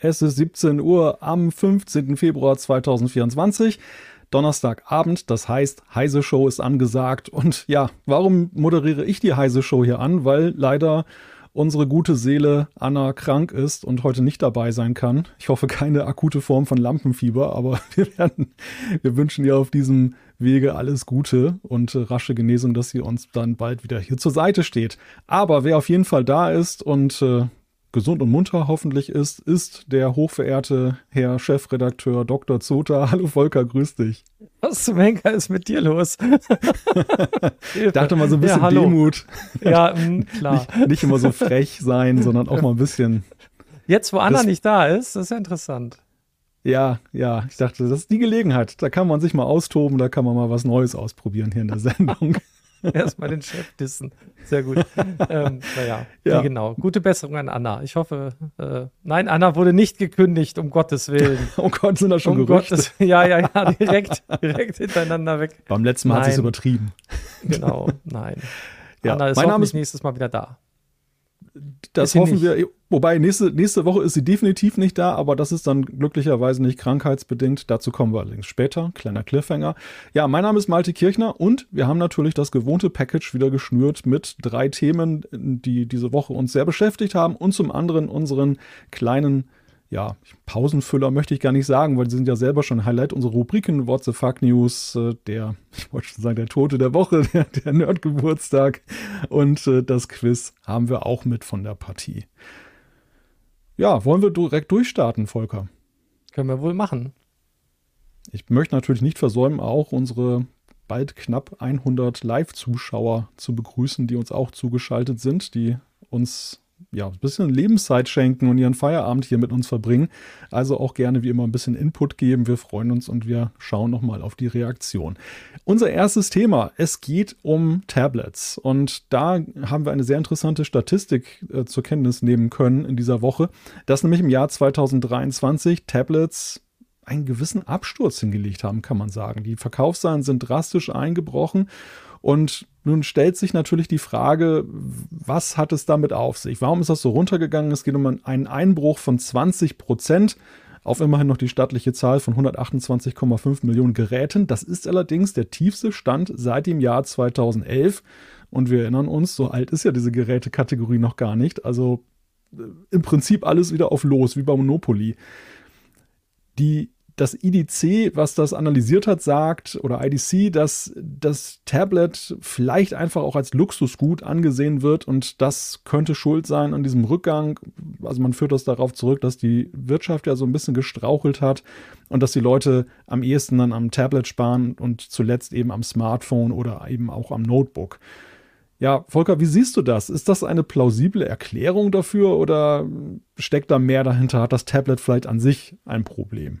Es ist 17 Uhr am 15. Februar 2024. Donnerstagabend, das heißt, Heise Show ist angesagt. Und ja, warum moderiere ich die Heise Show hier an? Weil leider unsere gute Seele Anna krank ist und heute nicht dabei sein kann. Ich hoffe keine akute Form von Lampenfieber, aber wir werden, wir wünschen ihr auf diesem Wege alles Gute und rasche Genesung, dass sie uns dann bald wieder hier zur Seite steht. Aber wer auf jeden Fall da ist und äh, gesund und munter hoffentlich ist, ist der hochverehrte Herr Chefredakteur Dr. Zota. Hallo Volker, grüß dich. Was zum Henker ist mit dir los? ich dachte mal so ein bisschen ja, Demut. Ja, mh, mm, klar. Nicht, nicht, immer so frech sein, sondern auch mal ein bisschen. Jetzt, wo Anna nicht da ist, das ist ja interessant. Ja, ja, ich dachte, das ist die Gelegenheit. Da kann man sich mal austoben, da kann man mal was Neues ausprobieren hier in der Sendung. Erstmal den Chef dissen. Sehr gut. ähm, naja, ja. genau. Gute Besserung an Anna. Ich hoffe, äh, nein, Anna wurde nicht gekündigt, um Gottes Willen. oh Gott, sind da schon um Gerüchte? Gottes, ja, ja, ja, direkt, direkt hintereinander weg. Beim letzten Mal nein. hat sie es übertrieben. Genau, nein. Ja, Anna ist mein Name ist nächstes Mal wieder da. Das hoffen nicht. wir. Wobei, nächste, nächste Woche ist sie definitiv nicht da, aber das ist dann glücklicherweise nicht krankheitsbedingt. Dazu kommen wir allerdings später. Kleiner Cliffhanger. Ja, mein Name ist Malte Kirchner und wir haben natürlich das gewohnte Package wieder geschnürt mit drei Themen, die diese Woche uns sehr beschäftigt haben und zum anderen unseren kleinen ja, Pausenfüller möchte ich gar nicht sagen, weil sie sind ja selber schon Highlight unserer Rubriken. What's the Fuck News, äh, der, ich wollte schon sagen, der Tote der Woche, der, der Nerdgeburtstag und äh, das Quiz haben wir auch mit von der Partie. Ja, wollen wir direkt durchstarten, Volker? Können wir wohl machen. Ich möchte natürlich nicht versäumen, auch unsere bald knapp 100 Live-Zuschauer zu begrüßen, die uns auch zugeschaltet sind, die uns ja, ein bisschen Lebenszeit schenken und ihren Feierabend hier mit uns verbringen. Also auch gerne wie immer ein bisschen Input geben. Wir freuen uns und wir schauen nochmal auf die Reaktion. Unser erstes Thema, es geht um Tablets. Und da haben wir eine sehr interessante Statistik äh, zur Kenntnis nehmen können in dieser Woche, dass nämlich im Jahr 2023 Tablets einen gewissen Absturz hingelegt haben, kann man sagen. Die Verkaufszahlen sind drastisch eingebrochen und nun stellt sich natürlich die Frage, was hat es damit auf sich? Warum ist das so runtergegangen? Es geht um einen Einbruch von 20 Prozent auf immerhin noch die stattliche Zahl von 128,5 Millionen Geräten. Das ist allerdings der tiefste Stand seit dem Jahr 2011. Und wir erinnern uns, so alt ist ja diese Gerätekategorie noch gar nicht. Also äh, im Prinzip alles wieder auf Los, wie bei Monopoly. Die das IDC, was das analysiert hat, sagt, oder IDC, dass das Tablet vielleicht einfach auch als Luxusgut angesehen wird und das könnte schuld sein an diesem Rückgang. Also man führt das darauf zurück, dass die Wirtschaft ja so ein bisschen gestrauchelt hat und dass die Leute am ehesten dann am Tablet sparen und zuletzt eben am Smartphone oder eben auch am Notebook. Ja, Volker, wie siehst du das? Ist das eine plausible Erklärung dafür oder steckt da mehr dahinter? Hat das Tablet vielleicht an sich ein Problem?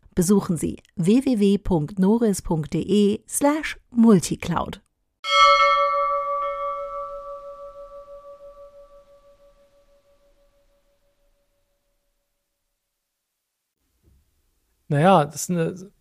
besuchen Sie www.noris.de slash multicloud. Naja, das ist eine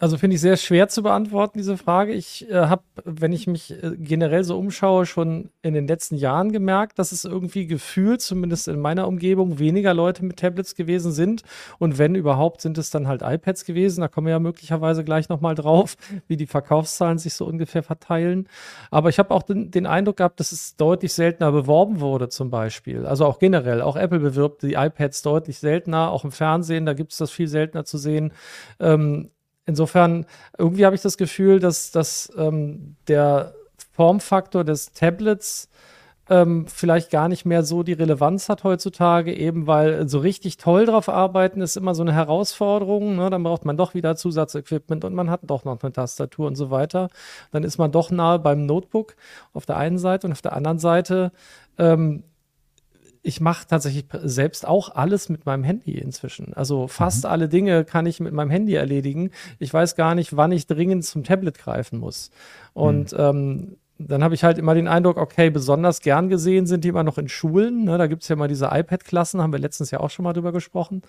also finde ich sehr schwer zu beantworten, diese Frage. Ich äh, habe, wenn ich mich äh, generell so umschaue, schon in den letzten Jahren gemerkt, dass es irgendwie gefühlt, zumindest in meiner Umgebung, weniger Leute mit Tablets gewesen sind. Und wenn überhaupt, sind es dann halt iPads gewesen. Da kommen wir ja möglicherweise gleich nochmal drauf, wie die Verkaufszahlen sich so ungefähr verteilen. Aber ich habe auch den, den, Eindruck gehabt, dass es deutlich seltener beworben wurde, zum Beispiel. Also auch generell. Auch Apple bewirbt die iPads deutlich seltener, auch im Fernsehen, da gibt es das viel seltener zu sehen. Ähm, insofern, irgendwie habe ich das Gefühl, dass, dass ähm, der Formfaktor des Tablets ähm, vielleicht gar nicht mehr so die Relevanz hat heutzutage, eben weil so richtig toll drauf arbeiten ist immer so eine Herausforderung. Ne? Dann braucht man doch wieder Zusatzequipment und man hat doch noch eine Tastatur und so weiter. Dann ist man doch nahe beim Notebook auf der einen Seite und auf der anderen Seite ähm, ich mache tatsächlich selbst auch alles mit meinem Handy inzwischen. Also fast mhm. alle Dinge kann ich mit meinem Handy erledigen. Ich weiß gar nicht, wann ich dringend zum Tablet greifen muss. Und mhm. ähm, dann habe ich halt immer den Eindruck, okay, besonders gern gesehen sind die immer noch in Schulen. Ne? Da gibt es ja mal diese iPad-Klassen, haben wir letztens ja auch schon mal drüber gesprochen.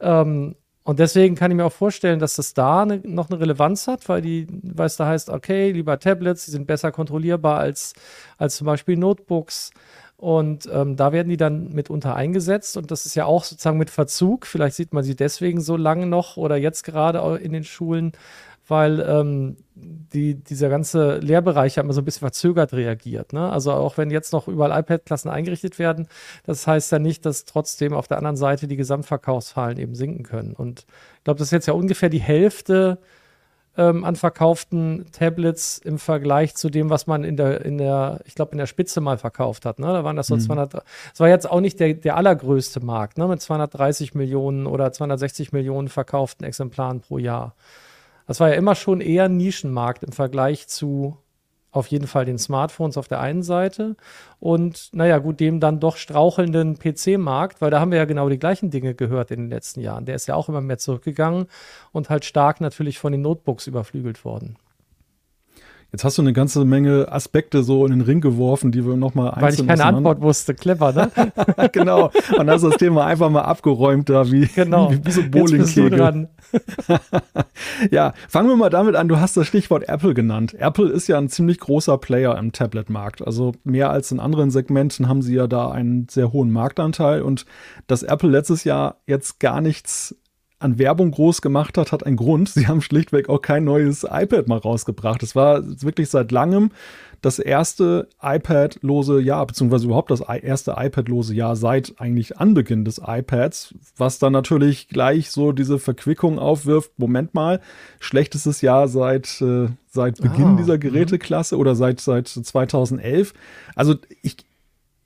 Ähm, und deswegen kann ich mir auch vorstellen, dass das da ne, noch eine Relevanz hat, weil die, weil es da heißt, okay, lieber Tablets, die sind besser kontrollierbar als, als zum Beispiel Notebooks. Und ähm, da werden die dann mitunter eingesetzt. Und das ist ja auch sozusagen mit Verzug. Vielleicht sieht man sie deswegen so lange noch oder jetzt gerade in den Schulen, weil ähm, die, dieser ganze Lehrbereich ja immer so ein bisschen verzögert reagiert. Ne? Also auch wenn jetzt noch überall iPad-Klassen eingerichtet werden, das heißt ja nicht, dass trotzdem auf der anderen Seite die Gesamtverkaufszahlen eben sinken können. Und ich glaube, das ist jetzt ja ungefähr die Hälfte ähm, an verkauften Tablets im Vergleich zu dem, was man in der, in der, ich glaube, in der Spitze mal verkauft hat. Ne? Da waren das so mhm. 200, das war jetzt auch nicht der, der allergrößte Markt, ne? mit 230 Millionen oder 260 Millionen verkauften Exemplaren pro Jahr. Das war ja immer schon eher ein Nischenmarkt im Vergleich zu auf jeden Fall den Smartphones auf der einen Seite und naja, gut, dem dann doch strauchelnden PC-Markt, weil da haben wir ja genau die gleichen Dinge gehört in den letzten Jahren. Der ist ja auch immer mehr zurückgegangen und halt stark natürlich von den Notebooks überflügelt worden. Jetzt hast du eine ganze Menge Aspekte so in den Ring geworfen, die wir nochmal einzeln Weil ich keine Antwort wusste, clever, ne? genau. Und hast das Thema einfach mal abgeräumt da, wie, genau. wie, wie so Bowlingkegel. ja, fangen wir mal damit an. Du hast das Stichwort Apple genannt. Apple ist ja ein ziemlich großer Player im Tablet-Markt. Also mehr als in anderen Segmenten haben sie ja da einen sehr hohen Marktanteil. Und dass Apple letztes Jahr jetzt gar nichts an Werbung groß gemacht hat, hat einen Grund. Sie haben schlichtweg auch kein neues iPad mal rausgebracht. Es war wirklich seit langem das erste iPad-lose Jahr, beziehungsweise überhaupt das erste iPad-lose Jahr seit eigentlich Anbeginn des iPads, was dann natürlich gleich so diese Verquickung aufwirft. Moment mal, schlechtestes Jahr seit, äh, seit Beginn ah, dieser mhm. Geräteklasse oder seit, seit 2011. Also ich,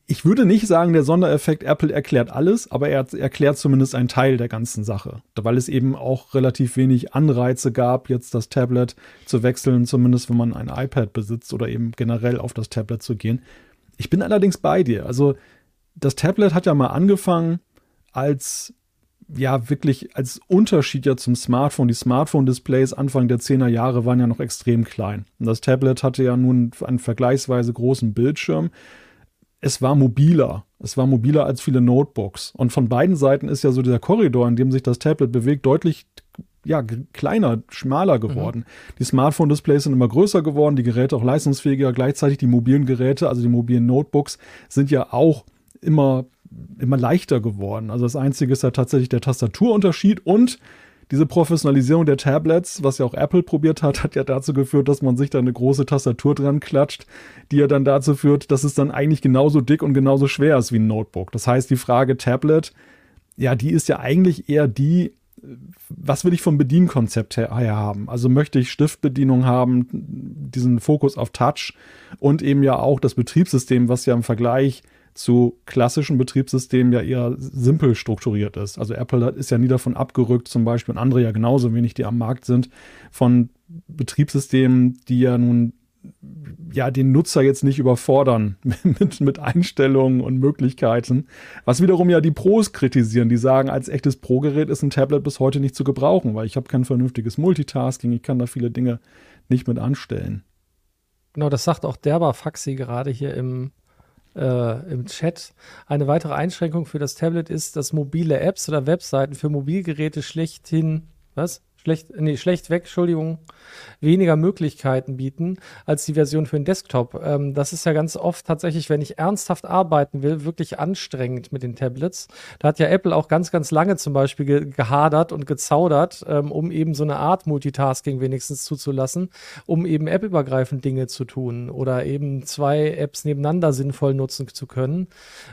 ich würde nicht sagen, der Sondereffekt Apple erklärt alles, aber er erklärt zumindest einen Teil der ganzen Sache, weil es eben auch relativ wenig Anreize gab, jetzt das Tablet zu wechseln, zumindest wenn man ein iPad besitzt oder eben generell auf das Tablet zu gehen. Ich bin allerdings bei dir. Also das Tablet hat ja mal angefangen als ja wirklich als Unterschied ja zum Smartphone. Die Smartphone-Displays Anfang der 10er Jahre waren ja noch extrem klein. Und das Tablet hatte ja nun einen vergleichsweise großen Bildschirm es war mobiler. Es war mobiler als viele Notebooks. Und von beiden Seiten ist ja so dieser Korridor, in dem sich das Tablet bewegt, deutlich ja, kleiner, schmaler geworden. Mhm. Die Smartphone-Displays sind immer größer geworden, die Geräte auch leistungsfähiger. Gleichzeitig die mobilen Geräte, also die mobilen Notebooks, sind ja auch immer, immer leichter geworden. Also das Einzige ist ja tatsächlich der Tastaturunterschied und diese Professionalisierung der Tablets, was ja auch Apple probiert hat, hat ja dazu geführt, dass man sich da eine große Tastatur dran klatscht, die ja dann dazu führt, dass es dann eigentlich genauso dick und genauso schwer ist wie ein Notebook. Das heißt, die Frage Tablet, ja, die ist ja eigentlich eher die, was will ich vom Bedienkonzept her, haben? Also möchte ich Stiftbedienung haben, diesen Fokus auf Touch und eben ja auch das Betriebssystem, was ja im Vergleich zu klassischen Betriebssystemen ja eher simpel strukturiert ist. Also Apple ist ja nie davon abgerückt, zum Beispiel und andere ja genauso wenig, die am Markt sind, von Betriebssystemen, die ja nun ja den Nutzer jetzt nicht überfordern mit, mit Einstellungen und Möglichkeiten. Was wiederum ja die Pros kritisieren, die sagen, als echtes Pro-Gerät ist ein Tablet bis heute nicht zu gebrauchen, weil ich habe kein vernünftiges Multitasking, ich kann da viele Dinge nicht mit anstellen. Genau, das sagt auch Derber Faxi gerade hier im äh, im Chat. Eine weitere Einschränkung für das Tablet ist, dass mobile Apps oder Webseiten für Mobilgeräte schlechthin, was? Schlecht, nee, schlecht weg, Entschuldigung, weniger Möglichkeiten bieten als die Version für den Desktop. Ähm, das ist ja ganz oft tatsächlich, wenn ich ernsthaft arbeiten will, wirklich anstrengend mit den Tablets. Da hat ja Apple auch ganz, ganz lange zum Beispiel ge gehadert und gezaudert, ähm, um eben so eine Art Multitasking wenigstens zuzulassen, um eben appübergreifend Dinge zu tun oder eben zwei Apps nebeneinander sinnvoll nutzen zu können.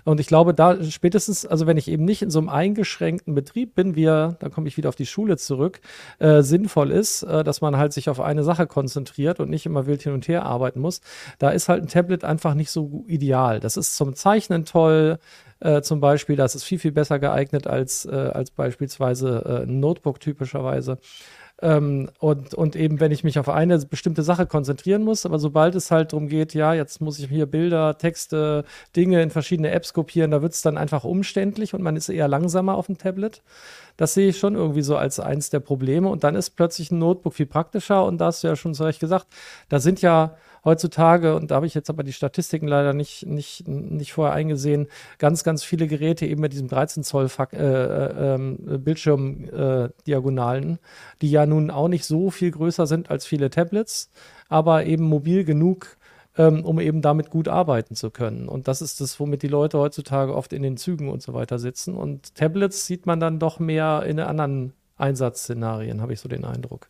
Und ich glaube, da spätestens, also wenn ich eben nicht in so einem eingeschränkten Betrieb bin, wir, da komme ich wieder auf die Schule zurück, äh, sinnvoll ist, äh, dass man halt sich auf eine Sache konzentriert und nicht immer wild hin und her arbeiten muss. Da ist halt ein Tablet einfach nicht so ideal. Das ist zum Zeichnen toll, äh, zum Beispiel, das ist viel, viel besser geeignet als, äh, als beispielsweise äh, ein Notebook typischerweise. Ähm, und, und eben, wenn ich mich auf eine bestimmte Sache konzentrieren muss, aber sobald es halt darum geht, ja, jetzt muss ich hier Bilder, Texte, Dinge in verschiedene Apps kopieren, da wird es dann einfach umständlich und man ist eher langsamer auf dem Tablet. Das sehe ich schon irgendwie so als eins der Probleme. Und dann ist plötzlich ein Notebook viel praktischer und da hast du ja schon zu Recht gesagt, da sind ja heutzutage, und da habe ich jetzt aber die Statistiken leider nicht, nicht, nicht vorher eingesehen, ganz, ganz viele Geräte eben mit diesem 13 Zoll äh, äh, ähm, Bildschirmdiagonalen, äh, die ja nun auch nicht so viel größer sind als viele Tablets, aber eben mobil genug, ähm, um eben damit gut arbeiten zu können. Und das ist das, womit die Leute heutzutage oft in den Zügen und so weiter sitzen. Und Tablets sieht man dann doch mehr in anderen Einsatzszenarien, habe ich so den Eindruck.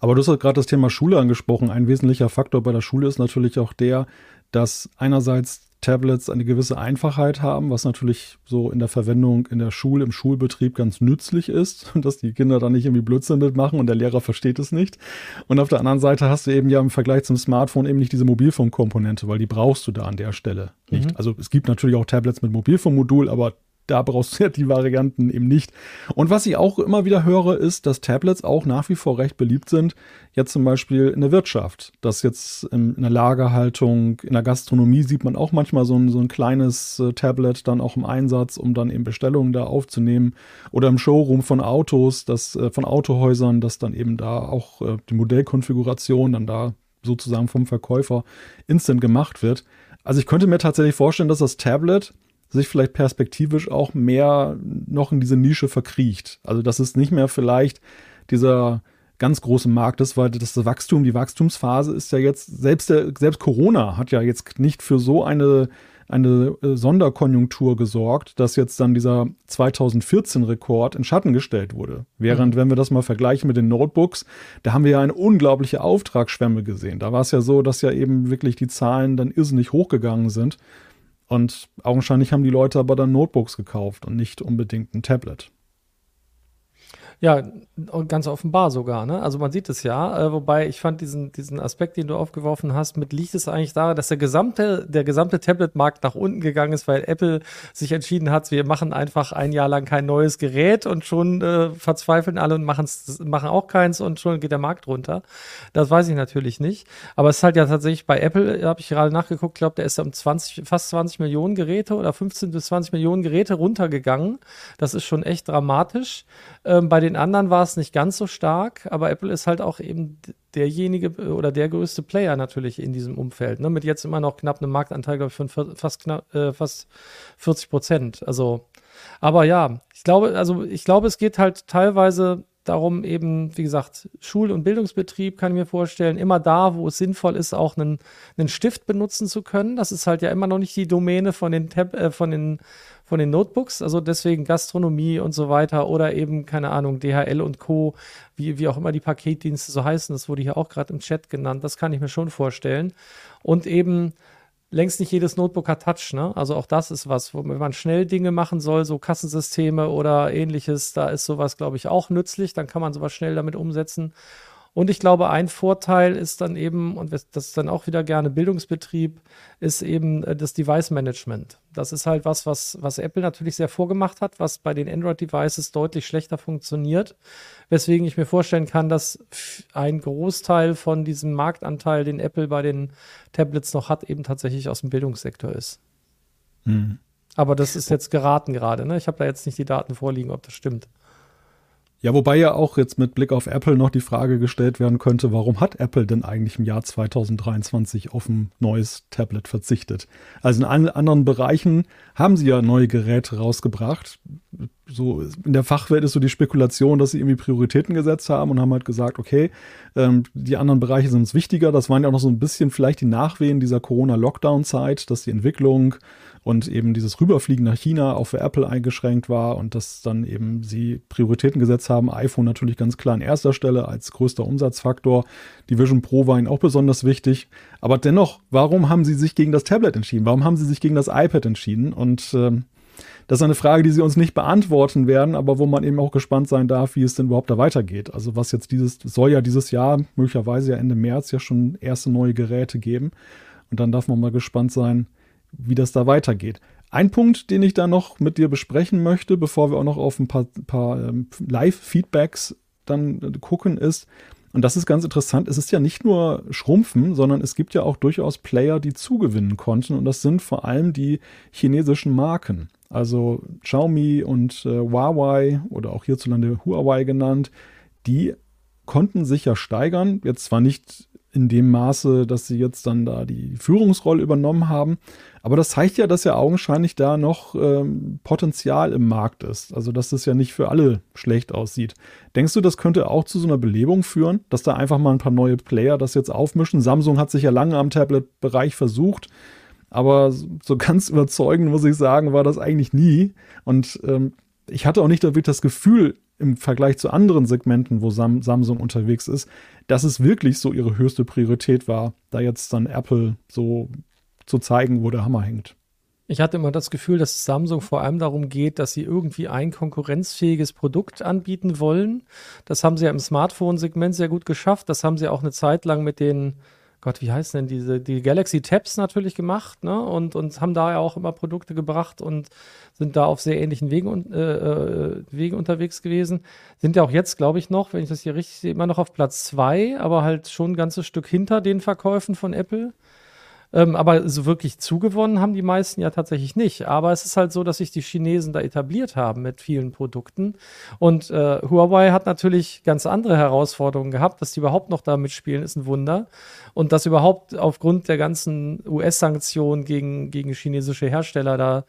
Aber du hast gerade das Thema Schule angesprochen. Ein wesentlicher Faktor bei der Schule ist natürlich auch der, dass einerseits Tablets eine gewisse Einfachheit haben, was natürlich so in der Verwendung in der Schule, im Schulbetrieb ganz nützlich ist, dass die Kinder da nicht irgendwie Blödsinn mitmachen und der Lehrer versteht es nicht. Und auf der anderen Seite hast du eben ja im Vergleich zum Smartphone eben nicht diese Mobilfunkkomponente, weil die brauchst du da an der Stelle nicht. Mhm. Also es gibt natürlich auch Tablets mit Mobilfunkmodul, aber da brauchst du ja die Varianten eben nicht. Und was ich auch immer wieder höre, ist, dass Tablets auch nach wie vor recht beliebt sind. Jetzt zum Beispiel in der Wirtschaft. Dass jetzt in der Lagerhaltung, in der Gastronomie sieht man auch manchmal so ein, so ein kleines äh, Tablet dann auch im Einsatz, um dann eben Bestellungen da aufzunehmen. Oder im Showroom von Autos, das, äh, von Autohäusern, dass dann eben da auch äh, die Modellkonfiguration dann da sozusagen vom Verkäufer instant gemacht wird. Also ich könnte mir tatsächlich vorstellen, dass das Tablet sich vielleicht perspektivisch auch mehr noch in diese Nische verkriecht. Also dass es nicht mehr vielleicht dieser ganz große Markt ist, weil das Wachstum, die Wachstumsphase ist ja jetzt, selbst, der, selbst Corona hat ja jetzt nicht für so eine, eine äh, Sonderkonjunktur gesorgt, dass jetzt dann dieser 2014-Rekord in Schatten gestellt wurde. Während, mhm. wenn wir das mal vergleichen mit den Notebooks, da haben wir ja eine unglaubliche Auftragsschwemme gesehen. Da war es ja so, dass ja eben wirklich die Zahlen dann irrsinnig hochgegangen sind. Und augenscheinlich haben die Leute aber dann Notebooks gekauft und nicht unbedingt ein Tablet. Ja, ganz offenbar sogar. Ne? Also man sieht es ja. Äh, wobei ich fand diesen, diesen Aspekt, den du aufgeworfen hast, mit liegt es eigentlich daran, dass der gesamte, der gesamte Tablet-Markt nach unten gegangen ist, weil Apple sich entschieden hat, wir machen einfach ein Jahr lang kein neues Gerät und schon äh, verzweifeln alle und machen auch keins und schon geht der Markt runter. Das weiß ich natürlich nicht. Aber es ist halt ja tatsächlich bei Apple, habe ich gerade nachgeguckt, glaube der ist um 20, fast 20 Millionen Geräte oder 15 bis 20 Millionen Geräte runtergegangen. Das ist schon echt dramatisch. Ähm, bei den anderen war es nicht ganz so stark, aber Apple ist halt auch eben derjenige äh, oder der größte Player natürlich in diesem Umfeld. Ne? Mit jetzt immer noch knapp einem Marktanteil, glaube ich, von fast, knapp, äh, fast 40 Prozent. Also, aber ja, ich glaube, also ich glaube, es geht halt teilweise darum, eben, wie gesagt, Schul- und Bildungsbetrieb kann ich mir vorstellen, immer da, wo es sinnvoll ist, auch einen, einen Stift benutzen zu können. Das ist halt ja immer noch nicht die Domäne von den Tab, äh, von den von den Notebooks, also deswegen Gastronomie und so weiter oder eben, keine Ahnung, DHL und Co., wie, wie auch immer die Paketdienste so heißen, das wurde hier auch gerade im Chat genannt, das kann ich mir schon vorstellen. Und eben längst nicht jedes Notebook hat Touch, ne? Also auch das ist was, wo man schnell Dinge machen soll, so Kassensysteme oder ähnliches, da ist sowas, glaube ich, auch nützlich, dann kann man sowas schnell damit umsetzen. Und ich glaube, ein Vorteil ist dann eben, und das ist dann auch wieder gerne Bildungsbetrieb, ist eben äh, das Device Management. Das ist halt was, was, was Apple natürlich sehr vorgemacht hat, was bei den Android-Devices deutlich schlechter funktioniert. Weswegen ich mir vorstellen kann, dass ein Großteil von diesem Marktanteil, den Apple bei den Tablets noch hat, eben tatsächlich aus dem Bildungssektor ist. Mhm. Aber das ist jetzt geraten gerade. Ne? Ich habe da jetzt nicht die Daten vorliegen, ob das stimmt. Ja, wobei ja auch jetzt mit Blick auf Apple noch die Frage gestellt werden könnte, warum hat Apple denn eigentlich im Jahr 2023 auf ein neues Tablet verzichtet? Also in allen anderen Bereichen haben sie ja neue Geräte rausgebracht. So in der Fachwelt ist so die Spekulation, dass sie irgendwie Prioritäten gesetzt haben und haben halt gesagt, okay, ähm, die anderen Bereiche sind uns wichtiger. Das waren ja auch noch so ein bisschen vielleicht die Nachwehen dieser Corona-Lockdown-Zeit, dass die Entwicklung und eben dieses Rüberfliegen nach China auch für Apple eingeschränkt war und dass dann eben sie Prioritäten gesetzt haben. iPhone natürlich ganz klar an erster Stelle als größter Umsatzfaktor. Die Vision Pro war ihnen auch besonders wichtig. Aber dennoch, warum haben sie sich gegen das Tablet entschieden? Warum haben sie sich gegen das iPad entschieden? Und ähm, das ist eine Frage, die sie uns nicht beantworten werden, aber wo man eben auch gespannt sein darf, wie es denn überhaupt da weitergeht. Also was jetzt dieses, soll ja dieses Jahr, möglicherweise ja Ende März ja schon erste neue Geräte geben. Und dann darf man mal gespannt sein, wie das da weitergeht. Ein Punkt, den ich da noch mit dir besprechen möchte, bevor wir auch noch auf ein paar, paar ähm, Live-Feedbacks dann gucken, ist, und das ist ganz interessant, es ist ja nicht nur Schrumpfen, sondern es gibt ja auch durchaus Player, die zugewinnen konnten. Und das sind vor allem die chinesischen Marken. Also Xiaomi und äh, Huawei oder auch hierzulande Huawei genannt, die konnten sich ja steigern. Jetzt zwar nicht in dem Maße, dass sie jetzt dann da die Führungsrolle übernommen haben. Aber das zeigt ja, dass ja augenscheinlich da noch ähm, Potenzial im Markt ist. Also, dass das ja nicht für alle schlecht aussieht. Denkst du, das könnte auch zu so einer Belebung führen, dass da einfach mal ein paar neue Player das jetzt aufmischen? Samsung hat sich ja lange am Tablet-Bereich versucht. Aber so ganz überzeugend, muss ich sagen, war das eigentlich nie. Und ähm, ich hatte auch nicht damit das Gefühl, im Vergleich zu anderen Segmenten, wo Sam Samsung unterwegs ist, dass es wirklich so ihre höchste Priorität war, da jetzt dann Apple so zu zeigen, wo der Hammer hängt. Ich hatte immer das Gefühl, dass Samsung vor allem darum geht, dass sie irgendwie ein konkurrenzfähiges Produkt anbieten wollen. Das haben sie ja im Smartphone-Segment sehr gut geschafft. Das haben sie auch eine Zeit lang mit den Gott, wie heißen denn diese, die Galaxy Tabs natürlich gemacht, ne? Und, und haben da ja auch immer Produkte gebracht und sind da auf sehr ähnlichen Wegen, äh, äh, Wegen unterwegs gewesen. Sind ja auch jetzt, glaube ich, noch, wenn ich das hier richtig sehe, immer noch auf Platz zwei, aber halt schon ein ganzes Stück hinter den Verkäufen von Apple. Ähm, aber so wirklich zugewonnen haben die meisten ja tatsächlich nicht. Aber es ist halt so, dass sich die Chinesen da etabliert haben mit vielen Produkten. Und äh, Huawei hat natürlich ganz andere Herausforderungen gehabt. Dass die überhaupt noch da mitspielen, ist ein Wunder. Und dass überhaupt aufgrund der ganzen US-Sanktionen gegen, gegen chinesische Hersteller da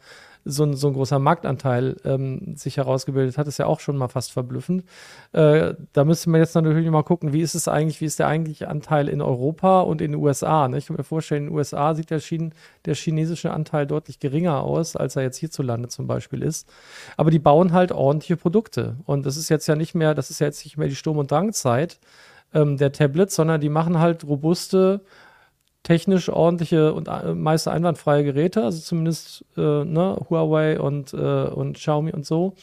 so ein, so ein großer Marktanteil ähm, sich herausgebildet hat, ist ja auch schon mal fast verblüffend. Äh, da müsste man jetzt natürlich mal gucken, wie ist es eigentlich, wie ist der eigentliche Anteil in Europa und in den USA? Ne? Ich kann mir vorstellen, in den USA sieht der, Chine, der chinesische Anteil deutlich geringer aus, als er jetzt hierzulande zum Beispiel ist. Aber die bauen halt ordentliche Produkte. Und das ist jetzt ja nicht mehr, das ist ja jetzt nicht mehr die Sturm- und Drangzeit ähm, der Tablets, sondern die machen halt robuste technisch ordentliche und äh, meist einwandfreie Geräte, also zumindest äh, ne, Huawei und, äh, und Xiaomi und so.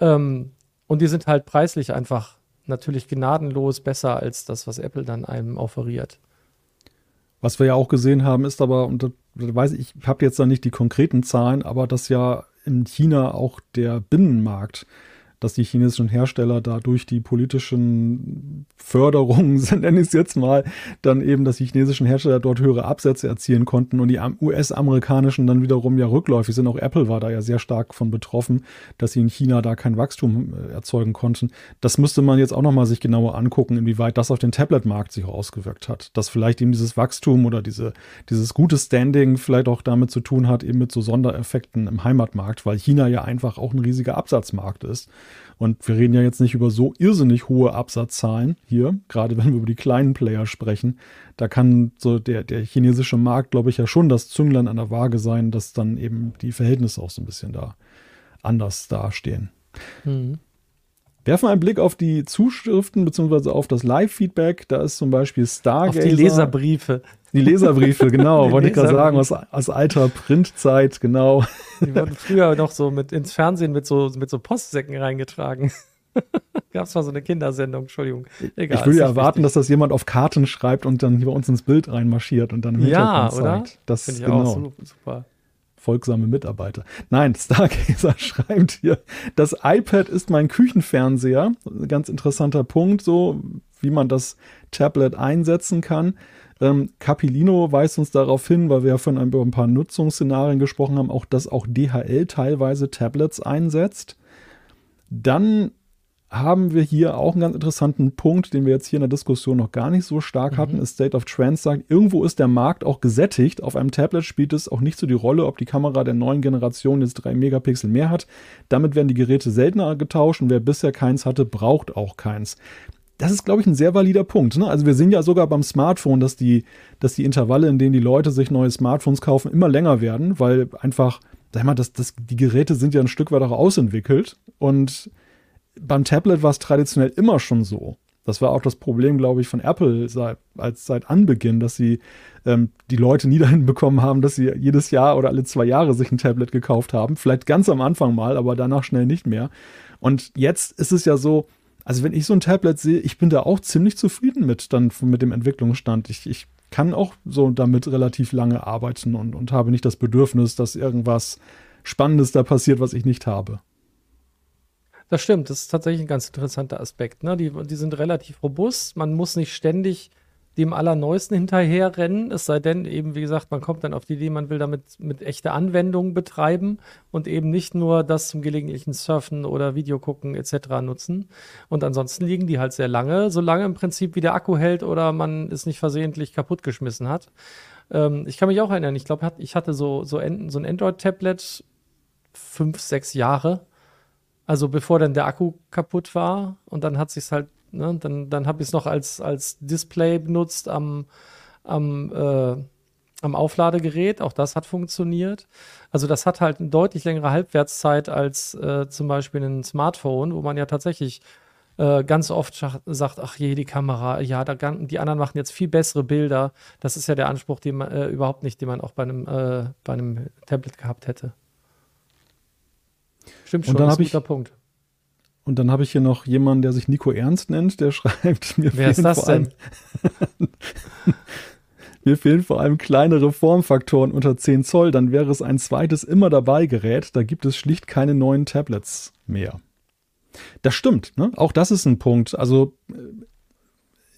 Ähm, und die sind halt preislich einfach natürlich gnadenlos besser als das, was Apple dann einem offeriert. Was wir ja auch gesehen haben, ist aber, und das weiß ich, ich habe jetzt da nicht die konkreten Zahlen, aber dass ja in China auch der Binnenmarkt dass die chinesischen Hersteller da durch die politischen Förderungen, nenne ich es jetzt mal, dann eben, dass die chinesischen Hersteller dort höhere Absätze erzielen konnten und die US-amerikanischen dann wiederum ja rückläufig sind. Auch Apple war da ja sehr stark von betroffen, dass sie in China da kein Wachstum äh, erzeugen konnten. Das müsste man jetzt auch nochmal sich genauer angucken, inwieweit das auf den Tablet-Markt sich ausgewirkt hat. Dass vielleicht eben dieses Wachstum oder diese, dieses gute Standing vielleicht auch damit zu tun hat, eben mit so Sondereffekten im Heimatmarkt, weil China ja einfach auch ein riesiger Absatzmarkt ist. Und wir reden ja jetzt nicht über so irrsinnig hohe Absatzzahlen hier, gerade wenn wir über die kleinen Player sprechen. Da kann so der, der chinesische Markt, glaube ich, ja schon das Zünglein an der Waage sein, dass dann eben die Verhältnisse auch so ein bisschen da anders dastehen. Mhm. Werfen wir einen Blick auf die Zuschriften bzw. auf das Live-Feedback. Da ist zum Beispiel Stargazer. Auf die Leserbriefe. Die Leserbriefe, genau, wollte ich gerade sagen, aus, aus alter Printzeit, genau. Die wurden früher noch so mit ins Fernsehen mit so, mit so Postsäcken reingetragen. Gab es mal so eine Kindersendung, Entschuldigung. Egal, ich würde ja erwarten, wichtig. dass das jemand auf Karten schreibt und dann hier bei uns ins Bild reinmarschiert und dann im ja, Hintergrund oder? zeigt. Das Finde ich genau. auch super. Folgsame Mitarbeiter. Nein, Stargazer schreibt hier, das iPad ist mein Küchenfernseher. Ganz interessanter Punkt, so wie man das Tablet einsetzen kann. Ähm, Capilino weist uns darauf hin, weil wir ja von ein, ein paar Nutzungsszenarien gesprochen haben, auch dass auch DHL teilweise Tablets einsetzt. Dann haben wir hier auch einen ganz interessanten Punkt, den wir jetzt hier in der Diskussion noch gar nicht so stark mhm. hatten. State of Trends sagt, irgendwo ist der Markt auch gesättigt. Auf einem Tablet spielt es auch nicht so die Rolle, ob die Kamera der neuen Generation jetzt drei Megapixel mehr hat. Damit werden die Geräte seltener getauscht und wer bisher keins hatte, braucht auch keins das ist, glaube ich, ein sehr valider Punkt. Ne? Also wir sehen ja sogar beim Smartphone, dass die, dass die Intervalle, in denen die Leute sich neue Smartphones kaufen, immer länger werden, weil einfach, sag mal, das, das, die Geräte sind ja ein Stück weit auch ausentwickelt. Und beim Tablet war es traditionell immer schon so. Das war auch das Problem, glaube ich, von Apple seit, als, seit Anbeginn, dass sie ähm, die Leute nie dahin bekommen haben, dass sie jedes Jahr oder alle zwei Jahre sich ein Tablet gekauft haben. Vielleicht ganz am Anfang mal, aber danach schnell nicht mehr. Und jetzt ist es ja so, also wenn ich so ein Tablet sehe, ich bin da auch ziemlich zufrieden mit, dann mit dem Entwicklungsstand. Ich, ich kann auch so damit relativ lange arbeiten und, und habe nicht das Bedürfnis, dass irgendwas Spannendes da passiert, was ich nicht habe. Das stimmt, das ist tatsächlich ein ganz interessanter Aspekt. Ne? Die, die sind relativ robust, man muss nicht ständig dem Allerneuesten hinterherrennen, es sei denn eben, wie gesagt, man kommt dann auf die Idee, man will damit mit echter Anwendung betreiben und eben nicht nur das zum gelegentlichen Surfen oder Video gucken etc. nutzen. Und ansonsten liegen die halt sehr lange, solange im Prinzip wie der Akku hält oder man es nicht versehentlich kaputtgeschmissen hat. Ähm, ich kann mich auch erinnern, ich glaube, ich hatte so, so, so ein Android-Tablet fünf, sechs Jahre. Also bevor dann der Akku kaputt war und dann hat sich halt Ne? Dann, dann habe ich es noch als, als Display benutzt am, am, äh, am Aufladegerät. Auch das hat funktioniert. Also das hat halt eine deutlich längere Halbwertszeit als äh, zum Beispiel ein Smartphone, wo man ja tatsächlich äh, ganz oft sagt, ach je, die Kamera, ja, da, die anderen machen jetzt viel bessere Bilder. Das ist ja der Anspruch, den man äh, überhaupt nicht, den man auch bei einem, äh, bei einem Tablet gehabt hätte. Stimmt schon, Und dann ist ein guter Punkt. Und dann habe ich hier noch jemanden, der sich Nico Ernst nennt, der schreibt mir. Wer ist das denn? mir fehlen vor allem kleinere Formfaktoren unter 10 Zoll, dann wäre es ein zweites immer dabei Gerät. Da gibt es schlicht keine neuen Tablets mehr. Das stimmt, ne? Auch das ist ein Punkt. Also äh,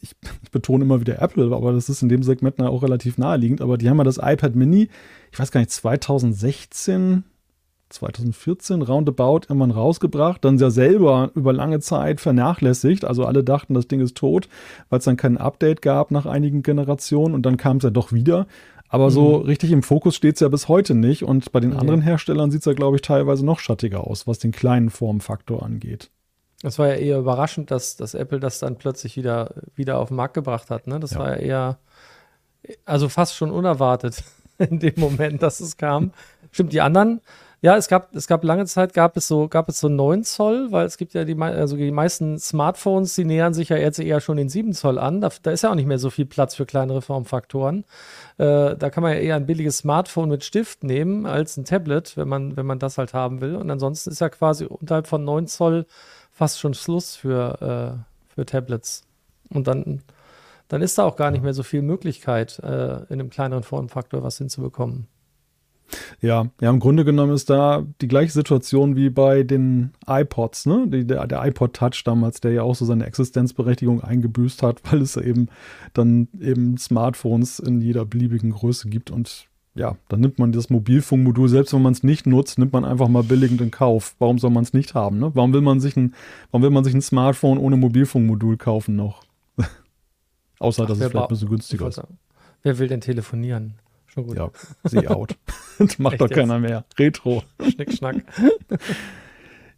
ich, ich, betone immer wieder Apple, aber das ist in dem Segment auch relativ naheliegend. Aber die haben ja das iPad Mini, ich weiß gar nicht, 2016 2014 roundabout irgendwann rausgebracht, dann ja selber über lange Zeit vernachlässigt. Also alle dachten, das Ding ist tot, weil es dann kein Update gab nach einigen Generationen und dann kam es ja doch wieder. Aber mhm. so richtig im Fokus steht es ja bis heute nicht. Und bei den anderen Herstellern sieht es ja, glaube ich, teilweise noch schattiger aus, was den kleinen Formfaktor angeht. Das war ja eher überraschend, dass, dass Apple das dann plötzlich wieder, wieder auf den Markt gebracht hat. Ne? Das ja. war ja eher, also fast schon unerwartet in dem Moment, dass es kam. Stimmt, die anderen ja, es gab, es gab lange Zeit, gab es so, gab es so 9 Zoll, weil es gibt ja die, also die meisten Smartphones, die nähern sich ja jetzt eher schon den 7 Zoll an. Da, da ist ja auch nicht mehr so viel Platz für kleinere Formfaktoren. Äh, da kann man ja eher ein billiges Smartphone mit Stift nehmen als ein Tablet, wenn man, wenn man das halt haben will. Und ansonsten ist ja quasi unterhalb von 9 Zoll fast schon Schluss für, äh, für Tablets. Und dann, dann ist da auch gar nicht mehr so viel Möglichkeit, äh, in einem kleineren Formfaktor was hinzubekommen. Ja, ja, im Grunde genommen ist da die gleiche Situation wie bei den iPods, ne? Die, der, der iPod Touch damals, der ja auch so seine Existenzberechtigung eingebüßt hat, weil es eben dann eben Smartphones in jeder beliebigen Größe gibt und ja, dann nimmt man das Mobilfunkmodul, selbst wenn man es nicht nutzt, nimmt man einfach mal billigend in Kauf. Warum soll man es nicht haben? Ne? Warum will man sich ein, warum will man sich ein Smartphone ohne Mobilfunkmodul kaufen noch? Außer, Ach, dass es vielleicht ein bisschen günstiger ist. Wer will denn telefonieren? Schon gut. Ja, see out. das macht Echt doch keiner jetzt? mehr. Retro. Schnick,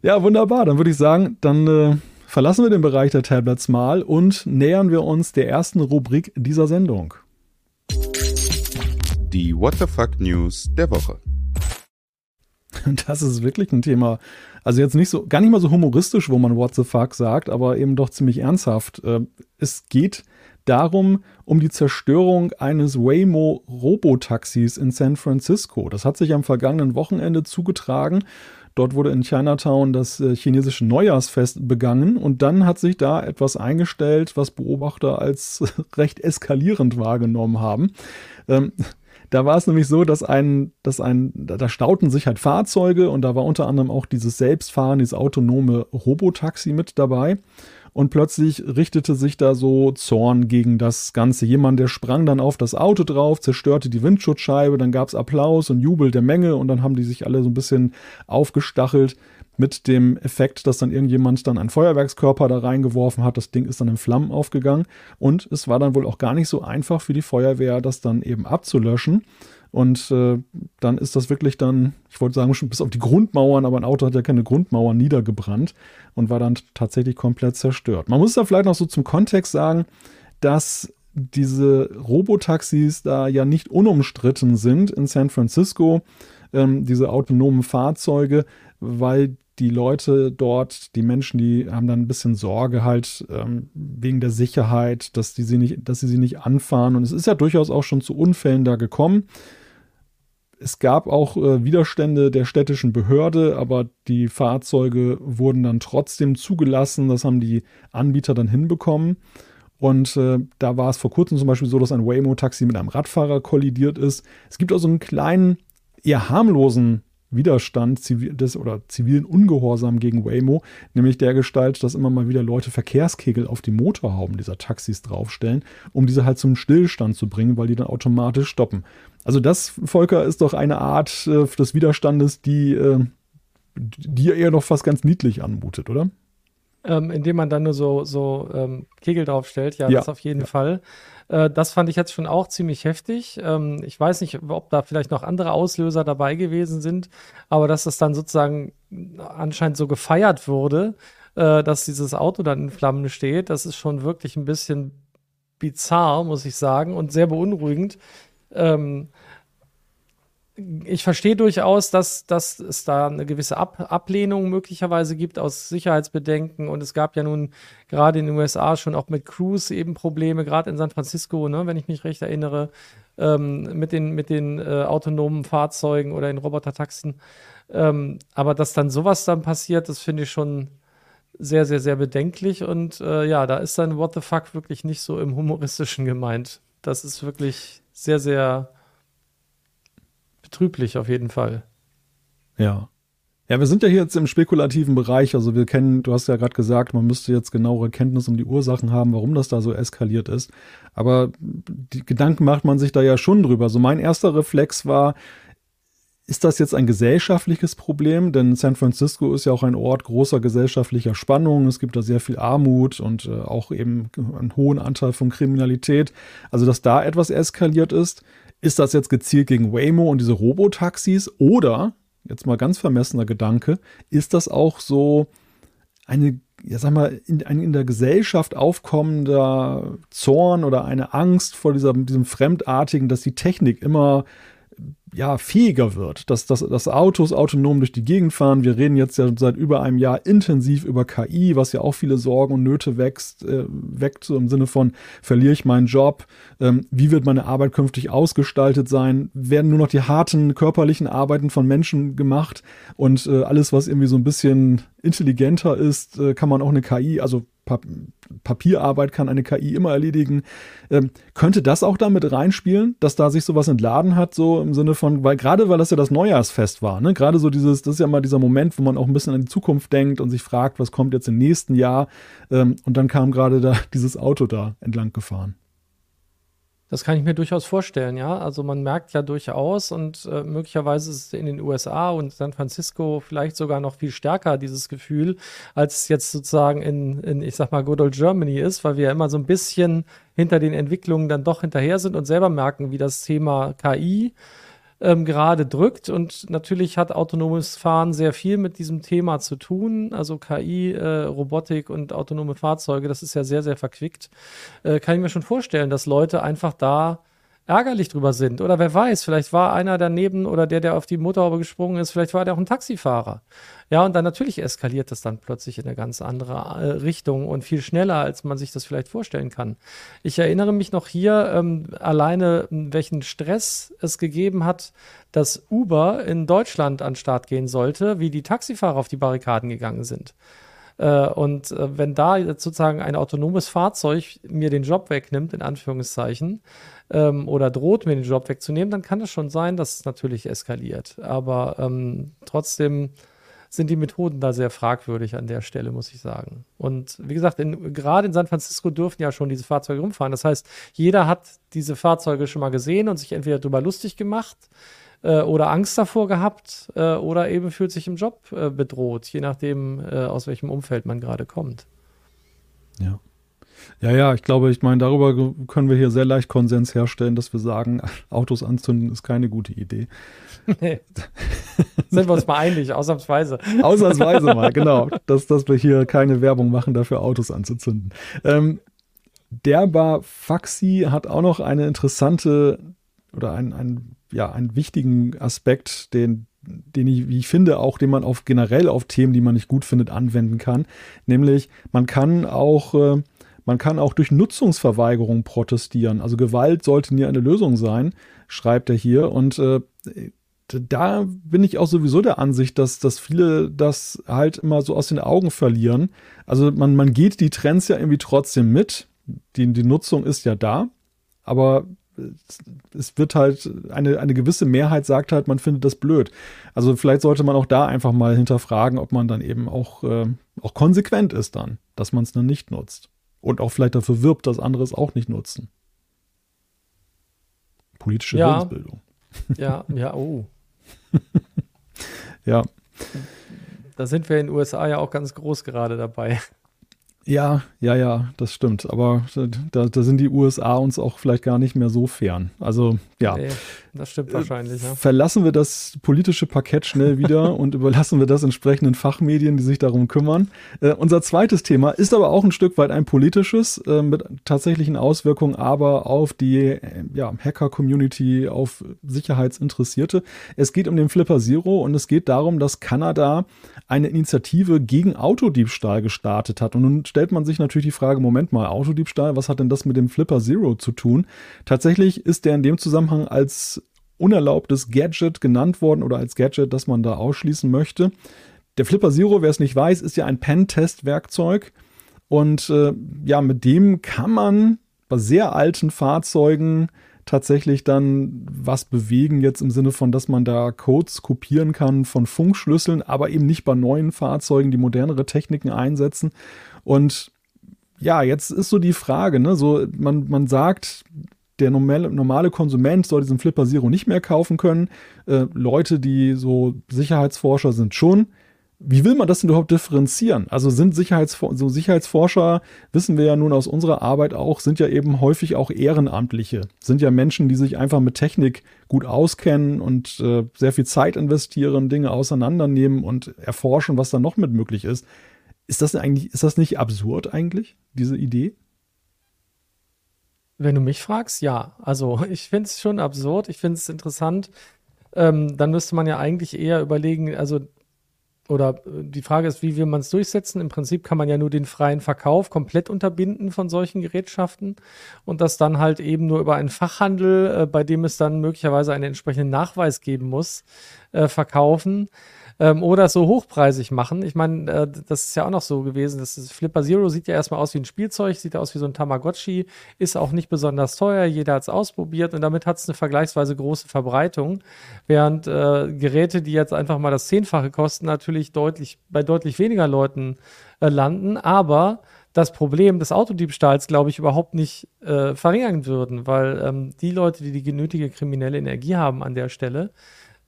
ja, wunderbar. Dann würde ich sagen, dann äh, verlassen wir den Bereich der Tablets mal und nähern wir uns der ersten Rubrik dieser Sendung. Die What the Fuck News der Woche. Das ist wirklich ein Thema. Also jetzt nicht so, gar nicht mal so humoristisch, wo man What the fuck sagt, aber eben doch ziemlich ernsthaft. Äh, es geht darum, um die Zerstörung eines Waymo Robotaxis in San Francisco. Das hat sich am vergangenen Wochenende zugetragen. Dort wurde in Chinatown das äh, chinesische Neujahrsfest begangen und dann hat sich da etwas eingestellt, was Beobachter als recht eskalierend wahrgenommen haben. Ähm, da war es nämlich so, dass ein, dass ein, da stauten sich halt Fahrzeuge und da war unter anderem auch dieses selbstfahrende, dieses autonome Robotaxi mit dabei und plötzlich richtete sich da so Zorn gegen das Ganze. Jemand, der sprang dann auf das Auto drauf, zerstörte die Windschutzscheibe, dann gab es Applaus und Jubel der Menge und dann haben die sich alle so ein bisschen aufgestachelt mit dem Effekt, dass dann irgendjemand dann einen Feuerwerkskörper da reingeworfen hat. Das Ding ist dann in Flammen aufgegangen und es war dann wohl auch gar nicht so einfach für die Feuerwehr, das dann eben abzulöschen. Und äh, dann ist das wirklich dann, ich wollte sagen, schon bis auf die Grundmauern, aber ein Auto hat ja keine Grundmauern niedergebrannt und war dann tatsächlich komplett zerstört. Man muss da vielleicht noch so zum Kontext sagen, dass diese Robotaxis da ja nicht unumstritten sind in San Francisco, ähm, diese autonomen Fahrzeuge, weil die Leute dort, die Menschen, die haben dann ein bisschen Sorge halt ähm, wegen der Sicherheit, dass die sie nicht, dass sie sie nicht anfahren. Und es ist ja durchaus auch schon zu Unfällen da gekommen es gab auch äh, Widerstände der städtischen Behörde, aber die Fahrzeuge wurden dann trotzdem zugelassen. Das haben die Anbieter dann hinbekommen. Und äh, da war es vor kurzem zum Beispiel so, dass ein Waymo-Taxi mit einem Radfahrer kollidiert ist. Es gibt auch so einen kleinen, eher harmlosen Widerstand zivil, des, oder zivilen Ungehorsam gegen Waymo, nämlich der Gestalt, dass immer mal wieder Leute Verkehrskegel auf die Motorhauben dieser Taxis draufstellen, um diese halt zum Stillstand zu bringen, weil die dann automatisch stoppen. Also das, Volker, ist doch eine Art äh, des Widerstandes, die, äh, die eher noch fast ganz niedlich anmutet, oder? Ähm, indem man dann nur so, so ähm, Kegel draufstellt, ja, ja, das auf jeden ja. Fall. Äh, das fand ich jetzt schon auch ziemlich heftig. Ähm, ich weiß nicht, ob da vielleicht noch andere Auslöser dabei gewesen sind, aber dass das dann sozusagen anscheinend so gefeiert wurde, äh, dass dieses Auto dann in Flammen steht, das ist schon wirklich ein bisschen bizarr, muss ich sagen, und sehr beunruhigend. Ähm, ich verstehe durchaus, dass, dass es da eine gewisse Ab Ablehnung möglicherweise gibt aus Sicherheitsbedenken. Und es gab ja nun gerade in den USA schon auch mit Cruise eben Probleme, gerade in San Francisco, ne, wenn ich mich recht erinnere, ähm, mit den, mit den äh, autonomen Fahrzeugen oder in Robotertaxen. Ähm, aber dass dann sowas dann passiert, das finde ich schon sehr, sehr, sehr bedenklich. Und äh, ja, da ist dann What the fuck wirklich nicht so im humoristischen gemeint. Das ist wirklich sehr, sehr betrüblich auf jeden Fall. Ja. Ja, wir sind ja hier jetzt im spekulativen Bereich. Also wir kennen, du hast ja gerade gesagt, man müsste jetzt genauere Kenntnis um die Ursachen haben, warum das da so eskaliert ist. Aber die Gedanken macht man sich da ja schon drüber. So mein erster Reflex war, ist das jetzt ein gesellschaftliches Problem? Denn San Francisco ist ja auch ein Ort großer gesellschaftlicher Spannung. Es gibt da sehr viel Armut und äh, auch eben einen hohen Anteil von Kriminalität. Also, dass da etwas eskaliert ist. Ist das jetzt gezielt gegen Waymo und diese Robotaxis? Oder, jetzt mal ganz vermessener Gedanke, ist das auch so eine, ja sag mal, in, ein in der Gesellschaft aufkommender Zorn oder eine Angst vor dieser, diesem Fremdartigen, dass die Technik immer ja, fähiger wird, dass, dass, dass Autos autonom durch die Gegend fahren. Wir reden jetzt ja seit über einem Jahr intensiv über KI, was ja auch viele Sorgen und Nöte wächst, äh, weckt, so im Sinne von, verliere ich meinen Job? Ähm, wie wird meine Arbeit künftig ausgestaltet sein? Werden nur noch die harten körperlichen Arbeiten von Menschen gemacht und äh, alles, was irgendwie so ein bisschen intelligenter ist, äh, kann man auch eine KI, also Papierarbeit kann eine KI immer erledigen. Ähm, könnte das auch damit reinspielen, dass da sich sowas entladen hat, so im Sinne von, weil gerade weil das ja das Neujahrsfest war, ne? Gerade so dieses, das ist ja mal dieser Moment, wo man auch ein bisschen an die Zukunft denkt und sich fragt, was kommt jetzt im nächsten Jahr. Ähm, und dann kam gerade da dieses Auto da entlang gefahren. Das kann ich mir durchaus vorstellen, ja. Also man merkt ja durchaus und äh, möglicherweise ist es in den USA und San Francisco vielleicht sogar noch viel stärker, dieses Gefühl, als es jetzt sozusagen in, in, ich sag mal, Good Old Germany ist, weil wir ja immer so ein bisschen hinter den Entwicklungen dann doch hinterher sind und selber merken, wie das Thema KI ähm, gerade drückt. Und natürlich hat autonomes Fahren sehr viel mit diesem Thema zu tun. Also KI, äh, Robotik und autonome Fahrzeuge, das ist ja sehr, sehr verquickt. Äh, kann ich mir schon vorstellen, dass Leute einfach da ärgerlich drüber sind. Oder wer weiß, vielleicht war einer daneben oder der, der auf die Motorhaube gesprungen ist, vielleicht war der auch ein Taxifahrer. Ja, und dann natürlich eskaliert das dann plötzlich in eine ganz andere äh, Richtung und viel schneller, als man sich das vielleicht vorstellen kann. Ich erinnere mich noch hier ähm, alleine, welchen Stress es gegeben hat, dass Uber in Deutschland an den Start gehen sollte, wie die Taxifahrer auf die Barrikaden gegangen sind. Äh, und äh, wenn da sozusagen ein autonomes Fahrzeug mir den Job wegnimmt, in Anführungszeichen, ähm, oder droht mir den Job wegzunehmen, dann kann es schon sein, dass es natürlich eskaliert. Aber ähm, trotzdem sind die Methoden da sehr fragwürdig an der Stelle, muss ich sagen. Und wie gesagt, in, gerade in San Francisco dürfen ja schon diese Fahrzeuge rumfahren. Das heißt, jeder hat diese Fahrzeuge schon mal gesehen und sich entweder darüber lustig gemacht äh, oder Angst davor gehabt äh, oder eben fühlt sich im Job äh, bedroht, je nachdem, äh, aus welchem Umfeld man gerade kommt. Ja. Ja, ja, ich glaube, ich meine, darüber können wir hier sehr leicht Konsens herstellen, dass wir sagen, Autos anzünden ist keine gute Idee. Nee. Sind wir uns mal einig, ausnahmsweise. Ausnahmsweise mal, genau. Dass, dass wir hier keine Werbung machen, dafür Autos anzuzünden. Ähm, Derbar Faxi hat auch noch eine interessante oder einen, einen, ja, einen wichtigen Aspekt, den, den ich, wie ich finde, auch den man auf generell auf Themen, die man nicht gut findet, anwenden kann. Nämlich, man kann auch äh, man kann auch durch Nutzungsverweigerung protestieren. Also Gewalt sollte nie eine Lösung sein, schreibt er hier. Und äh, da bin ich auch sowieso der Ansicht, dass, dass viele das halt immer so aus den Augen verlieren. Also man, man geht die Trends ja irgendwie trotzdem mit. Die, die Nutzung ist ja da. Aber es wird halt, eine, eine gewisse Mehrheit sagt halt, man findet das blöd. Also vielleicht sollte man auch da einfach mal hinterfragen, ob man dann eben auch, äh, auch konsequent ist dann, dass man es dann nicht nutzt. Und auch vielleicht dafür wirbt, dass andere es auch nicht nutzen. Politische ja. Willensbildung. Ja, ja, oh. ja. Da sind wir in den USA ja auch ganz groß gerade dabei. Ja, ja, ja, das stimmt. Aber da, da, sind die USA uns auch vielleicht gar nicht mehr so fern. Also, ja. Nee, das stimmt wahrscheinlich. Ja. Verlassen wir das politische Parkett schnell wieder und überlassen wir das entsprechenden Fachmedien, die sich darum kümmern. Äh, unser zweites Thema ist aber auch ein Stück weit ein politisches, äh, mit tatsächlichen Auswirkungen aber auf die äh, ja, Hacker-Community, auf Sicherheitsinteressierte. Es geht um den Flipper Zero und es geht darum, dass Kanada eine Initiative gegen Autodiebstahl gestartet hat. Und nun stellt man sich natürlich die Frage, Moment mal, Autodiebstahl, was hat denn das mit dem Flipper Zero zu tun? Tatsächlich ist der in dem Zusammenhang als unerlaubtes Gadget genannt worden oder als Gadget, das man da ausschließen möchte. Der Flipper Zero, wer es nicht weiß, ist ja ein Pen-Test-Werkzeug. Und äh, ja, mit dem kann man bei sehr alten Fahrzeugen tatsächlich dann was bewegen, jetzt im Sinne von, dass man da Codes kopieren kann von Funkschlüsseln, aber eben nicht bei neuen Fahrzeugen, die modernere Techniken einsetzen. Und ja, jetzt ist so die Frage, ne, so man, man sagt, der normale, normale Konsument soll diesen Flipper Zero nicht mehr kaufen können. Äh, Leute, die so Sicherheitsforscher sind schon. Wie will man das denn überhaupt differenzieren? Also sind Sicherheitsfor so Sicherheitsforscher, wissen wir ja nun aus unserer Arbeit auch, sind ja eben häufig auch Ehrenamtliche. Sind ja Menschen, die sich einfach mit Technik gut auskennen und äh, sehr viel Zeit investieren, Dinge auseinandernehmen und erforschen, was da noch mit möglich ist. Ist das eigentlich, ist das nicht absurd eigentlich, diese Idee? Wenn du mich fragst, ja. Also ich finde es schon absurd, ich finde es interessant. Ähm, dann müsste man ja eigentlich eher überlegen, also oder äh, die Frage ist, wie will man es durchsetzen? Im Prinzip kann man ja nur den freien Verkauf komplett unterbinden von solchen Gerätschaften und das dann halt eben nur über einen Fachhandel, äh, bei dem es dann möglicherweise einen entsprechenden Nachweis geben muss, äh, verkaufen ähm, oder so hochpreisig machen. Ich meine, äh, das ist ja auch noch so gewesen. Das ist, Flipper Zero sieht ja erstmal aus wie ein Spielzeug, sieht aus wie so ein Tamagotchi, ist auch nicht besonders teuer. Jeder hat es ausprobiert und damit hat es eine vergleichsweise große Verbreitung. Während äh, Geräte, die jetzt einfach mal das Zehnfache kosten, natürlich deutlich bei deutlich weniger Leuten äh, landen. Aber das Problem des Autodiebstahls, glaube ich, überhaupt nicht äh, verringern würden, weil ähm, die Leute, die die genötige kriminelle Energie haben an der Stelle,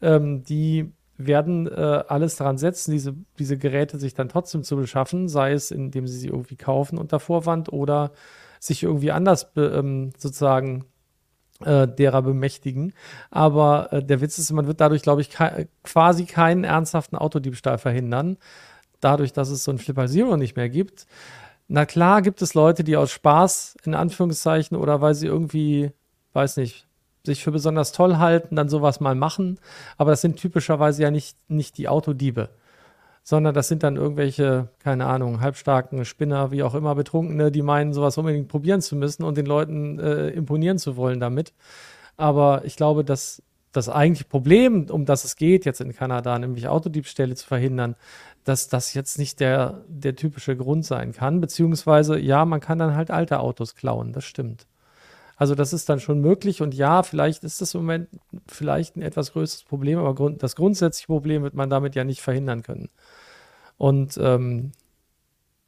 ähm, die werden äh, alles daran setzen, diese, diese Geräte sich dann trotzdem zu beschaffen, sei es indem sie sie irgendwie kaufen unter Vorwand oder sich irgendwie anders ähm, sozusagen äh, derer bemächtigen. Aber äh, der Witz ist, man wird dadurch, glaube ich, ke quasi keinen ernsthaften Autodiebstahl verhindern, dadurch, dass es so ein Flipper Zero nicht mehr gibt. Na klar gibt es Leute, die aus Spaß, in Anführungszeichen, oder weil sie irgendwie, weiß nicht, sich für besonders toll halten, dann sowas mal machen. Aber das sind typischerweise ja nicht, nicht die Autodiebe, sondern das sind dann irgendwelche, keine Ahnung, halbstarken Spinner, wie auch immer, Betrunkene, die meinen, sowas unbedingt probieren zu müssen und den Leuten äh, imponieren zu wollen damit. Aber ich glaube, dass das eigentliche Problem, um das es geht jetzt in Kanada, nämlich Autodiebstähle zu verhindern, dass das jetzt nicht der, der typische Grund sein kann. Beziehungsweise, ja, man kann dann halt alte Autos klauen, das stimmt. Also das ist dann schon möglich und ja, vielleicht ist das im Moment vielleicht ein etwas größeres Problem, aber grund das grundsätzliche Problem wird man damit ja nicht verhindern können. Und ähm,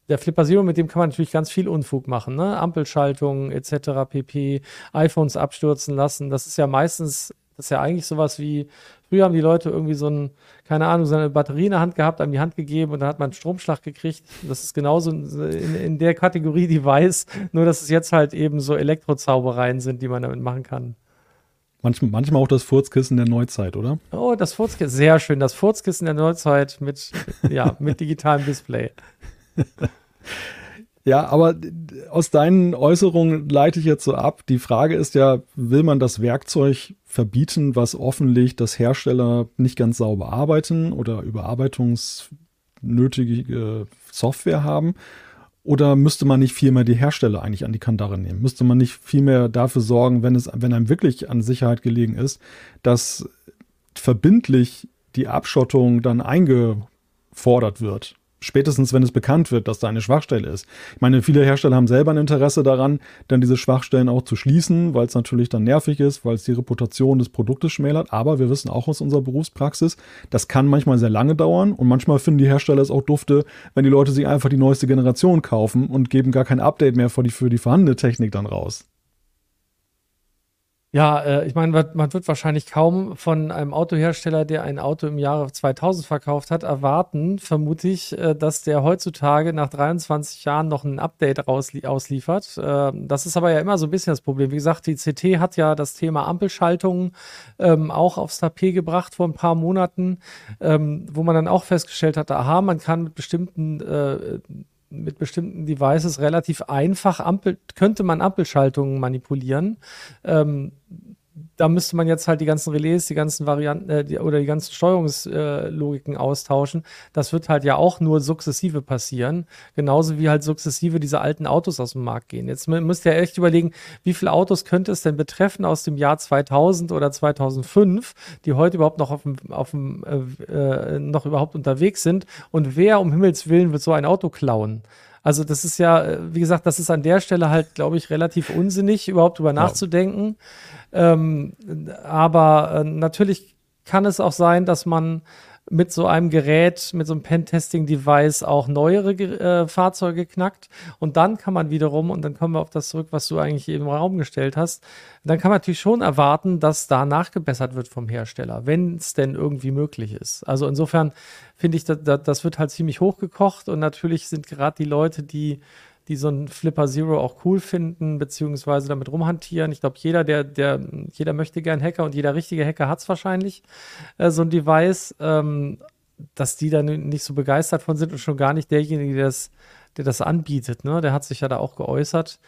der Flipper Zero, mit dem kann man natürlich ganz viel Unfug machen, ne? Ampelschaltungen etc. pp, iPhones abstürzen lassen. Das ist ja meistens das ist ja eigentlich sowas wie, früher haben die Leute irgendwie so ein, keine Ahnung, so eine Batterie in der Hand gehabt, haben die Hand gegeben und dann hat man einen Stromschlag gekriegt. Das ist genauso in, in der Kategorie Device, nur dass es jetzt halt eben so Elektrozaubereien sind, die man damit machen kann. Manchmal, manchmal auch das Furzkissen der Neuzeit, oder? Oh, das Furzkissen, sehr schön. Das Furzkissen der Neuzeit mit, ja, mit digitalem Display. Ja, aber aus deinen Äußerungen leite ich jetzt so ab. Die Frage ist ja, will man das Werkzeug verbieten, was offenlegt, dass Hersteller nicht ganz sauber arbeiten oder überarbeitungsnötige Software haben? Oder müsste man nicht vielmehr die Hersteller eigentlich an die Kandare nehmen? Müsste man nicht vielmehr dafür sorgen, wenn es, wenn einem wirklich an Sicherheit gelegen ist, dass verbindlich die Abschottung dann eingefordert wird? Spätestens wenn es bekannt wird, dass da eine Schwachstelle ist. Ich meine, viele Hersteller haben selber ein Interesse daran, dann diese Schwachstellen auch zu schließen, weil es natürlich dann nervig ist, weil es die Reputation des Produktes schmälert. Aber wir wissen auch aus unserer Berufspraxis, das kann manchmal sehr lange dauern und manchmal finden die Hersteller es auch dufte, wenn die Leute sich einfach die neueste Generation kaufen und geben gar kein Update mehr für die, für die vorhandene Technik dann raus. Ja, äh, ich meine, man wird wahrscheinlich kaum von einem Autohersteller, der ein Auto im Jahre 2000 verkauft hat, erwarten, vermute ich, äh, dass der heutzutage nach 23 Jahren noch ein Update ausliefert. Äh, das ist aber ja immer so ein bisschen das Problem. Wie gesagt, die CT hat ja das Thema Ampelschaltungen ähm, auch aufs Tapet gebracht vor ein paar Monaten, ähm, wo man dann auch festgestellt hat, aha, man kann mit bestimmten äh, mit bestimmten Devices relativ einfach Ampel, könnte man Ampelschaltungen manipulieren. Ähm, da müsste man jetzt halt die ganzen Relais, die ganzen Varianten äh, die, oder die ganzen Steuerungslogiken äh, austauschen. Das wird halt ja auch nur sukzessive passieren. Genauso wie halt sukzessive diese alten Autos aus dem Markt gehen. Jetzt müsst ihr echt überlegen, wie viele Autos könnte es denn betreffen aus dem Jahr 2000 oder 2005, die heute überhaupt noch auf dem, auf dem äh, äh, noch überhaupt unterwegs sind. Und wer um Himmels Willen wird so ein Auto klauen? Also das ist ja, äh, wie gesagt, das ist an der Stelle halt, glaube ich, relativ unsinnig, überhaupt drüber ja. nachzudenken. Ähm, aber äh, natürlich kann es auch sein, dass man mit so einem Gerät, mit so einem Pentesting-Device auch neuere äh, Fahrzeuge knackt. Und dann kann man wiederum, und dann kommen wir auf das zurück, was du eigentlich im Raum gestellt hast, dann kann man natürlich schon erwarten, dass da nachgebessert wird vom Hersteller, wenn es denn irgendwie möglich ist. Also insofern finde ich, das, das wird halt ziemlich hochgekocht und natürlich sind gerade die Leute, die die so ein Flipper Zero auch cool finden, beziehungsweise damit rumhantieren. Ich glaube, jeder, der, der, jeder möchte gern Hacker und jeder richtige Hacker hat es wahrscheinlich, äh, so ein Device, ähm, dass die dann nicht so begeistert von sind und schon gar nicht derjenige, der das, der das anbietet. Ne? Der hat sich ja da auch geäußert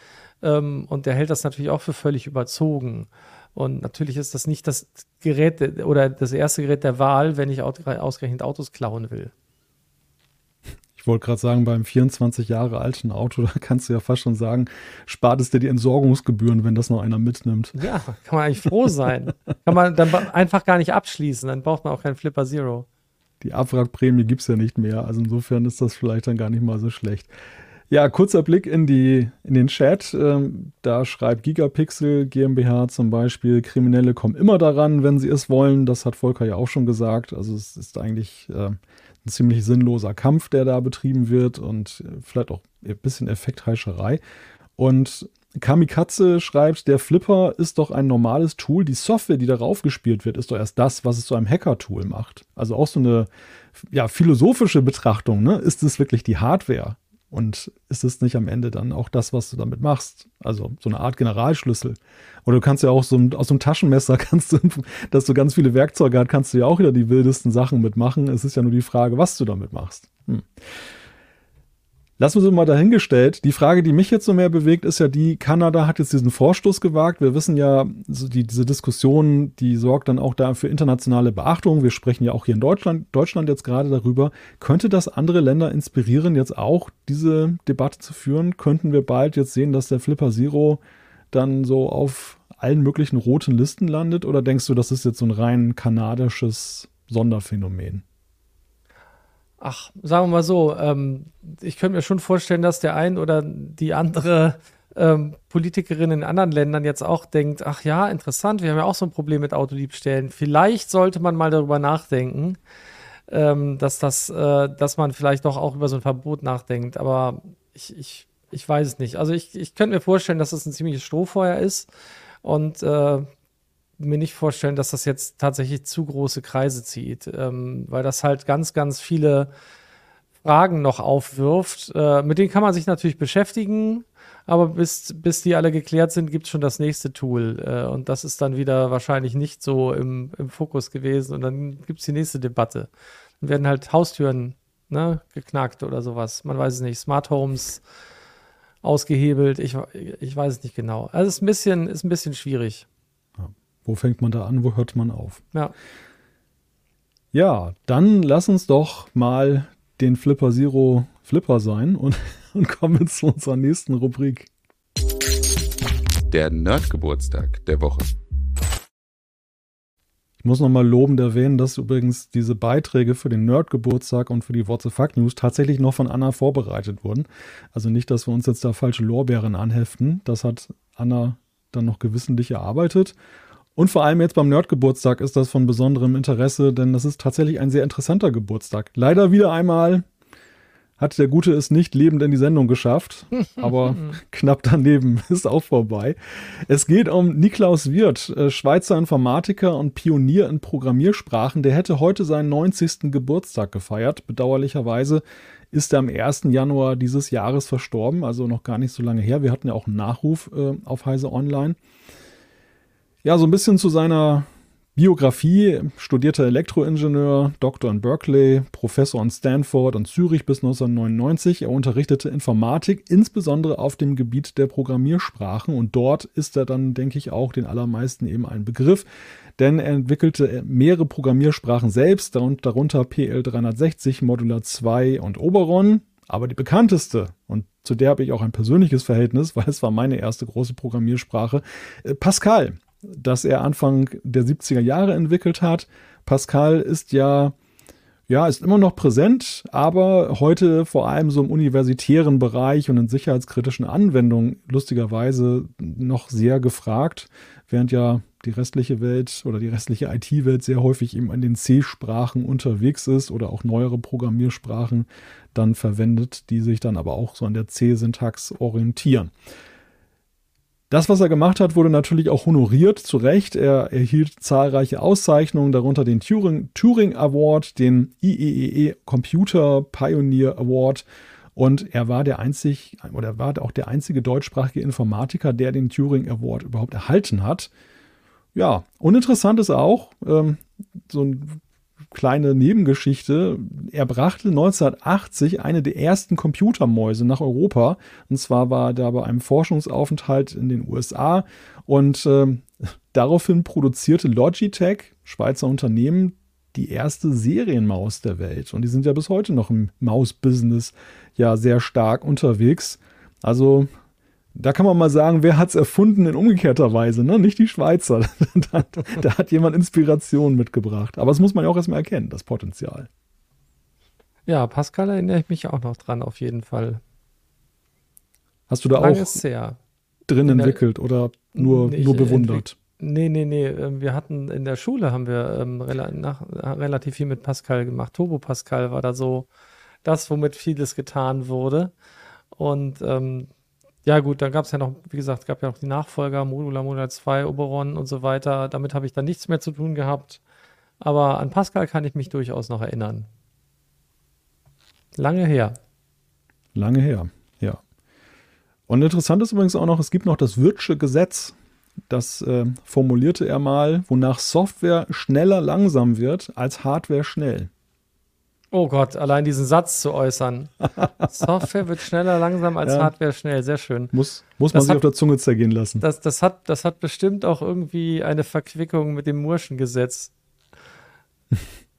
ähm, und der hält das natürlich auch für völlig überzogen. Und natürlich ist das nicht das Gerät oder das erste Gerät der Wahl, wenn ich ausgerechnet Autos klauen will. Ich wollte gerade sagen, beim 24 Jahre alten Auto, da kannst du ja fast schon sagen, spart es dir die Entsorgungsgebühren, wenn das noch einer mitnimmt. Ja, kann man eigentlich froh sein. kann man dann einfach gar nicht abschließen, dann braucht man auch keinen Flipper Zero. Die Abwrackprämie gibt es ja nicht mehr, also insofern ist das vielleicht dann gar nicht mal so schlecht. Ja, kurzer Blick in, die, in den Chat. Ähm, da schreibt Gigapixel GmbH zum Beispiel, Kriminelle kommen immer daran, wenn sie es wollen. Das hat Volker ja auch schon gesagt. Also es ist eigentlich äh, ein ziemlich sinnloser Kampf, der da betrieben wird und vielleicht auch ein bisschen Effektheischerei. Und Kamikaze schreibt, der Flipper ist doch ein normales Tool. Die Software, die darauf gespielt wird, ist doch erst das, was es zu einem Hacker-Tool macht. Also auch so eine ja, philosophische Betrachtung. Ne? Ist es wirklich die Hardware? Und ist es nicht am Ende dann auch das, was du damit machst? Also so eine Art Generalschlüssel. Oder du kannst ja auch so aus so einem Taschenmesser, kannst du, dass du ganz viele Werkzeuge hast, kannst du ja auch wieder die wildesten Sachen mitmachen. Es ist ja nur die Frage, was du damit machst. Hm. Lassen wir es mal dahingestellt. Die Frage, die mich jetzt so mehr bewegt, ist ja die, Kanada hat jetzt diesen Vorstoß gewagt. Wir wissen ja, die, diese Diskussion, die sorgt dann auch da für internationale Beachtung. Wir sprechen ja auch hier in Deutschland, Deutschland jetzt gerade darüber. Könnte das andere Länder inspirieren, jetzt auch diese Debatte zu führen? Könnten wir bald jetzt sehen, dass der Flipper Zero dann so auf allen möglichen roten Listen landet? Oder denkst du, das ist jetzt so ein rein kanadisches Sonderphänomen? Ach, sagen wir mal so, ähm, ich könnte mir schon vorstellen, dass der ein oder die andere ähm, Politikerin in anderen Ländern jetzt auch denkt, ach ja, interessant, wir haben ja auch so ein Problem mit Autodiebstählen. Vielleicht sollte man mal darüber nachdenken, ähm, dass das, äh, dass man vielleicht doch auch über so ein Verbot nachdenkt. Aber ich, ich, ich weiß es nicht. Also ich, ich könnte mir vorstellen, dass das ein ziemliches Strohfeuer ist und äh, mir nicht vorstellen, dass das jetzt tatsächlich zu große Kreise zieht, ähm, weil das halt ganz, ganz viele Fragen noch aufwirft. Äh, mit denen kann man sich natürlich beschäftigen, aber bis, bis die alle geklärt sind, gibt es schon das nächste Tool. Äh, und das ist dann wieder wahrscheinlich nicht so im, im Fokus gewesen. Und dann gibt es die nächste Debatte. Dann werden halt Haustüren ne, geknackt oder sowas. Man weiß es nicht. Smart Homes ausgehebelt. Ich, ich weiß es nicht genau. Also es ist ein bisschen, ist ein bisschen schwierig. Wo fängt man da an, wo hört man auf? Ja. Ja, dann lass uns doch mal den Flipper Zero Flipper sein und, und kommen zu unserer nächsten Rubrik. Der Nerdgeburtstag der Woche. Ich muss nochmal lobend erwähnen, dass übrigens diese Beiträge für den Nerd-Geburtstag und für die What the Fuck News tatsächlich noch von Anna vorbereitet wurden. Also nicht, dass wir uns jetzt da falsche Lorbeeren anheften. Das hat Anna dann noch gewissentlich erarbeitet. Und vor allem jetzt beim Nerd-Geburtstag ist das von besonderem Interesse, denn das ist tatsächlich ein sehr interessanter Geburtstag. Leider wieder einmal hat der Gute es nicht lebend in die Sendung geschafft, aber knapp daneben ist auch vorbei. Es geht um Niklaus Wirth, äh, Schweizer Informatiker und Pionier in Programmiersprachen. Der hätte heute seinen 90. Geburtstag gefeiert. Bedauerlicherweise ist er am 1. Januar dieses Jahres verstorben, also noch gar nicht so lange her. Wir hatten ja auch einen Nachruf äh, auf Heise Online. Ja, so ein bisschen zu seiner Biografie, studierter Elektroingenieur, Doktor in Berkeley, Professor in Stanford und Zürich bis 1999. Er unterrichtete Informatik, insbesondere auf dem Gebiet der Programmiersprachen. Und dort ist er dann, denke ich, auch den allermeisten eben ein Begriff, denn er entwickelte mehrere Programmiersprachen selbst, darunter PL360, Modular 2 und Oberon, aber die bekannteste, und zu der habe ich auch ein persönliches Verhältnis, weil es war meine erste große Programmiersprache, äh, Pascal das er Anfang der 70er Jahre entwickelt hat. Pascal ist ja, ja, ist immer noch präsent, aber heute vor allem so im universitären Bereich und in sicherheitskritischen Anwendungen lustigerweise noch sehr gefragt, während ja die restliche Welt oder die restliche IT-Welt sehr häufig eben an den C-Sprachen unterwegs ist oder auch neuere Programmiersprachen dann verwendet, die sich dann aber auch so an der C-Syntax orientieren. Das, was er gemacht hat, wurde natürlich auch honoriert, zu Recht. Er erhielt zahlreiche Auszeichnungen, darunter den Turing, Turing Award, den IEEE e Computer Pioneer Award und er war der einzig oder war auch der einzige deutschsprachige Informatiker, der den Turing Award überhaupt erhalten hat. Ja, uninteressant ist auch, ähm, so ein kleine Nebengeschichte. Er brachte 1980 eine der ersten Computermäuse nach Europa. Und zwar war er da bei einem Forschungsaufenthalt in den USA. Und äh, daraufhin produzierte Logitech, Schweizer Unternehmen, die erste Serienmaus der Welt. Und die sind ja bis heute noch im Maus-Business ja sehr stark unterwegs. Also da kann man mal sagen, wer hat es erfunden in umgekehrter Weise, ne? Nicht die Schweizer. da, da, hat jemand Inspiration mitgebracht. Aber das muss man ja auch erstmal erkennen, das Potenzial. Ja, Pascal erinnere ich mich auch noch dran, auf jeden Fall. Hast du da Lang auch drin der, entwickelt oder nur, nur bewundert? Nee, nee, nee. Ähm, wir hatten in der Schule haben wir ähm, rela nach, relativ viel mit Pascal gemacht. Turbo Pascal war da so das, womit vieles getan wurde. Und ähm, ja, gut, dann gab es ja noch, wie gesagt, gab ja noch die Nachfolger, Modular, Modular 2, Oberon und so weiter. Damit habe ich dann nichts mehr zu tun gehabt. Aber an Pascal kann ich mich durchaus noch erinnern. Lange her. Lange her, ja. Und interessant ist übrigens auch noch, es gibt noch das Wirtsche Gesetz. Das äh, formulierte er mal, wonach Software schneller langsam wird als Hardware schnell. Oh Gott, allein diesen Satz zu äußern. Software wird schneller langsam als ja. Hardware schnell. Sehr schön. Muss, muss man das sich hat, auf der Zunge zergehen lassen. Das, das, hat, das hat bestimmt auch irgendwie eine Verquickung mit dem Murschen Gesetz.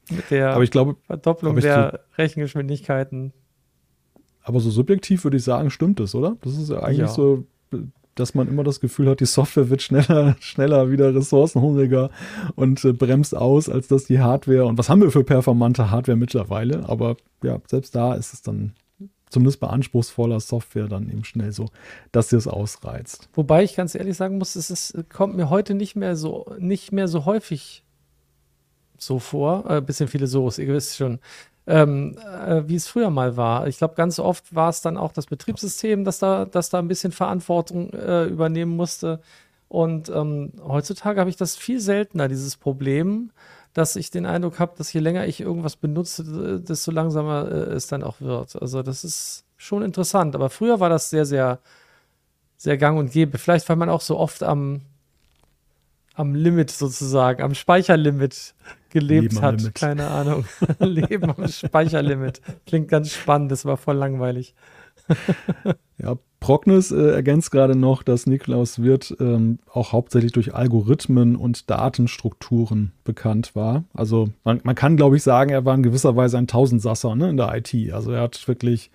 mit der aber ich glaube, Verdopplung der so, Rechengeschwindigkeiten. Aber so subjektiv würde ich sagen, stimmt es, oder? Das ist ja eigentlich ja. so dass man immer das Gefühl hat, die Software wird schneller, schneller wieder ressourcenhungriger und äh, bremst aus, als dass die Hardware. Und was haben wir für performante Hardware mittlerweile? Aber ja, selbst da ist es dann zumindest bei anspruchsvoller Software dann eben schnell so, dass sie es ausreizt. Wobei ich ganz ehrlich sagen muss, es ist, kommt mir heute nicht mehr so, nicht mehr so häufig so vor. Äh, bisschen viele So's, ihr wisst schon ähm, äh, wie es früher mal war. Ich glaube, ganz oft war es dann auch das Betriebssystem, das da, das da ein bisschen Verantwortung äh, übernehmen musste. Und ähm, heutzutage habe ich das viel seltener, dieses Problem, dass ich den Eindruck habe, dass je länger ich irgendwas benutze, desto langsamer äh, es dann auch wird. Also das ist schon interessant. Aber früher war das sehr, sehr, sehr gang und gäbe. Vielleicht, weil man auch so oft am, am Limit sozusagen, am Speicherlimit gelebt Leben hat. Keine Ahnung. Leben am Speicherlimit. Klingt ganz spannend, das war voll langweilig. ja, Prognis äh, ergänzt gerade noch, dass Niklaus Wirth ähm, auch hauptsächlich durch Algorithmen und Datenstrukturen bekannt war. Also man, man kann, glaube ich, sagen, er war in gewisser Weise ein Tausendsasser ne, in der IT. Also er hat wirklich,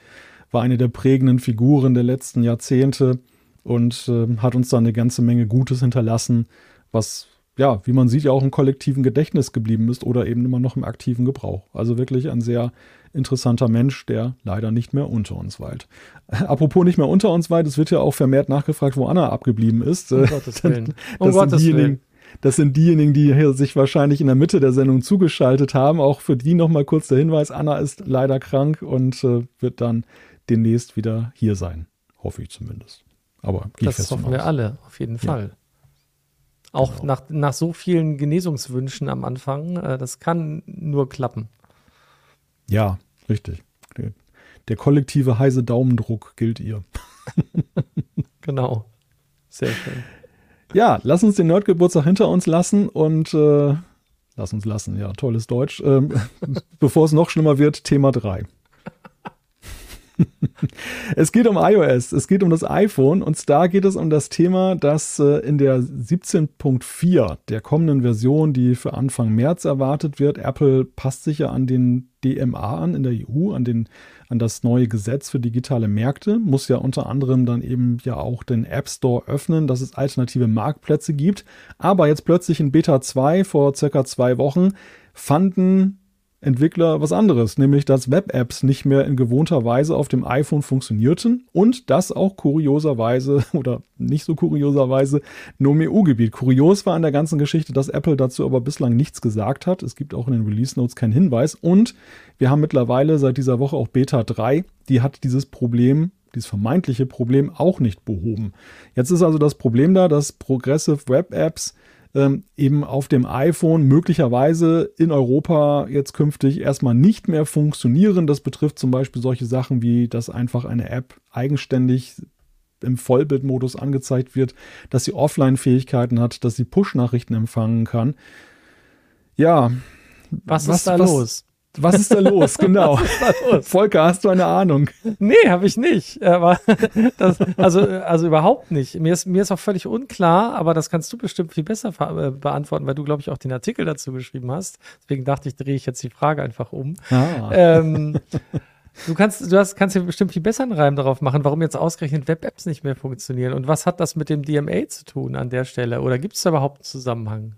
war eine der prägenden Figuren der letzten Jahrzehnte und äh, hat uns da eine ganze Menge Gutes hinterlassen, was ja, wie man sieht, ja auch im kollektiven Gedächtnis geblieben ist oder eben immer noch im aktiven Gebrauch. Also wirklich ein sehr interessanter Mensch, der leider nicht mehr unter uns weilt. Apropos nicht mehr unter uns weilt, es wird ja auch vermehrt nachgefragt, wo Anna abgeblieben ist. Um Gottes Willen. Um das, Gottes sind Willen. das sind diejenigen, die hier sich wahrscheinlich in der Mitte der Sendung zugeschaltet haben. Auch für die nochmal kurz der Hinweis, Anna ist leider krank und äh, wird dann demnächst wieder hier sein. Hoffe ich zumindest. Aber Das hoffen wir alle, auf jeden Fall. Auch Genau. nach, nach so vielen Genesungswünschen am Anfang, äh, das kann nur klappen. Ja, richtig. Der, der kollektive heiße Daumendruck gilt ihr. Genau. Sehr schön. Ja, lass uns den Nerdgeburtstag hinter uns lassen und äh, lass uns lassen, ja, tolles Deutsch. Ähm, bevor es noch schlimmer wird, Thema 3. es geht um iOS, es geht um das iPhone. Und da geht es um das Thema, dass äh, in der 17.4 der kommenden Version, die für Anfang März erwartet wird, Apple passt sich ja an den DMA an in der EU, an, den, an das neue Gesetz für digitale Märkte, muss ja unter anderem dann eben ja auch den App Store öffnen, dass es alternative Marktplätze gibt. Aber jetzt plötzlich in Beta 2 vor circa zwei Wochen fanden Entwickler was anderes, nämlich dass Web-Apps nicht mehr in gewohnter Weise auf dem iPhone funktionierten und das auch kurioserweise oder nicht so kurioserweise nur im EU-Gebiet. Kurios war an der ganzen Geschichte, dass Apple dazu aber bislang nichts gesagt hat. Es gibt auch in den Release Notes keinen Hinweis und wir haben mittlerweile seit dieser Woche auch Beta 3, die hat dieses Problem dieses vermeintliche Problem auch nicht behoben. Jetzt ist also das Problem da, dass Progressive Web Apps ähm, eben auf dem iPhone möglicherweise in Europa jetzt künftig erstmal nicht mehr funktionieren. Das betrifft zum Beispiel solche Sachen wie, dass einfach eine App eigenständig im Vollbildmodus angezeigt wird, dass sie Offline-Fähigkeiten hat, dass sie Push-Nachrichten empfangen kann. Ja. Was, ist da los? Was ist da los? Genau. Volker, hast du eine Ahnung? Nee, habe ich nicht. Aber das, also, also überhaupt nicht. Mir ist, mir ist auch völlig unklar, aber das kannst du bestimmt viel besser äh, beantworten, weil du, glaube ich, auch den Artikel dazu geschrieben hast. Deswegen dachte ich, drehe ich jetzt die Frage einfach um. Ah. Ähm, du kannst, du hast, kannst dir bestimmt viel besser einen Reim darauf machen, warum jetzt ausgerechnet Web-Apps nicht mehr funktionieren. Und was hat das mit dem DMA zu tun an der Stelle? Oder gibt es da überhaupt einen Zusammenhang?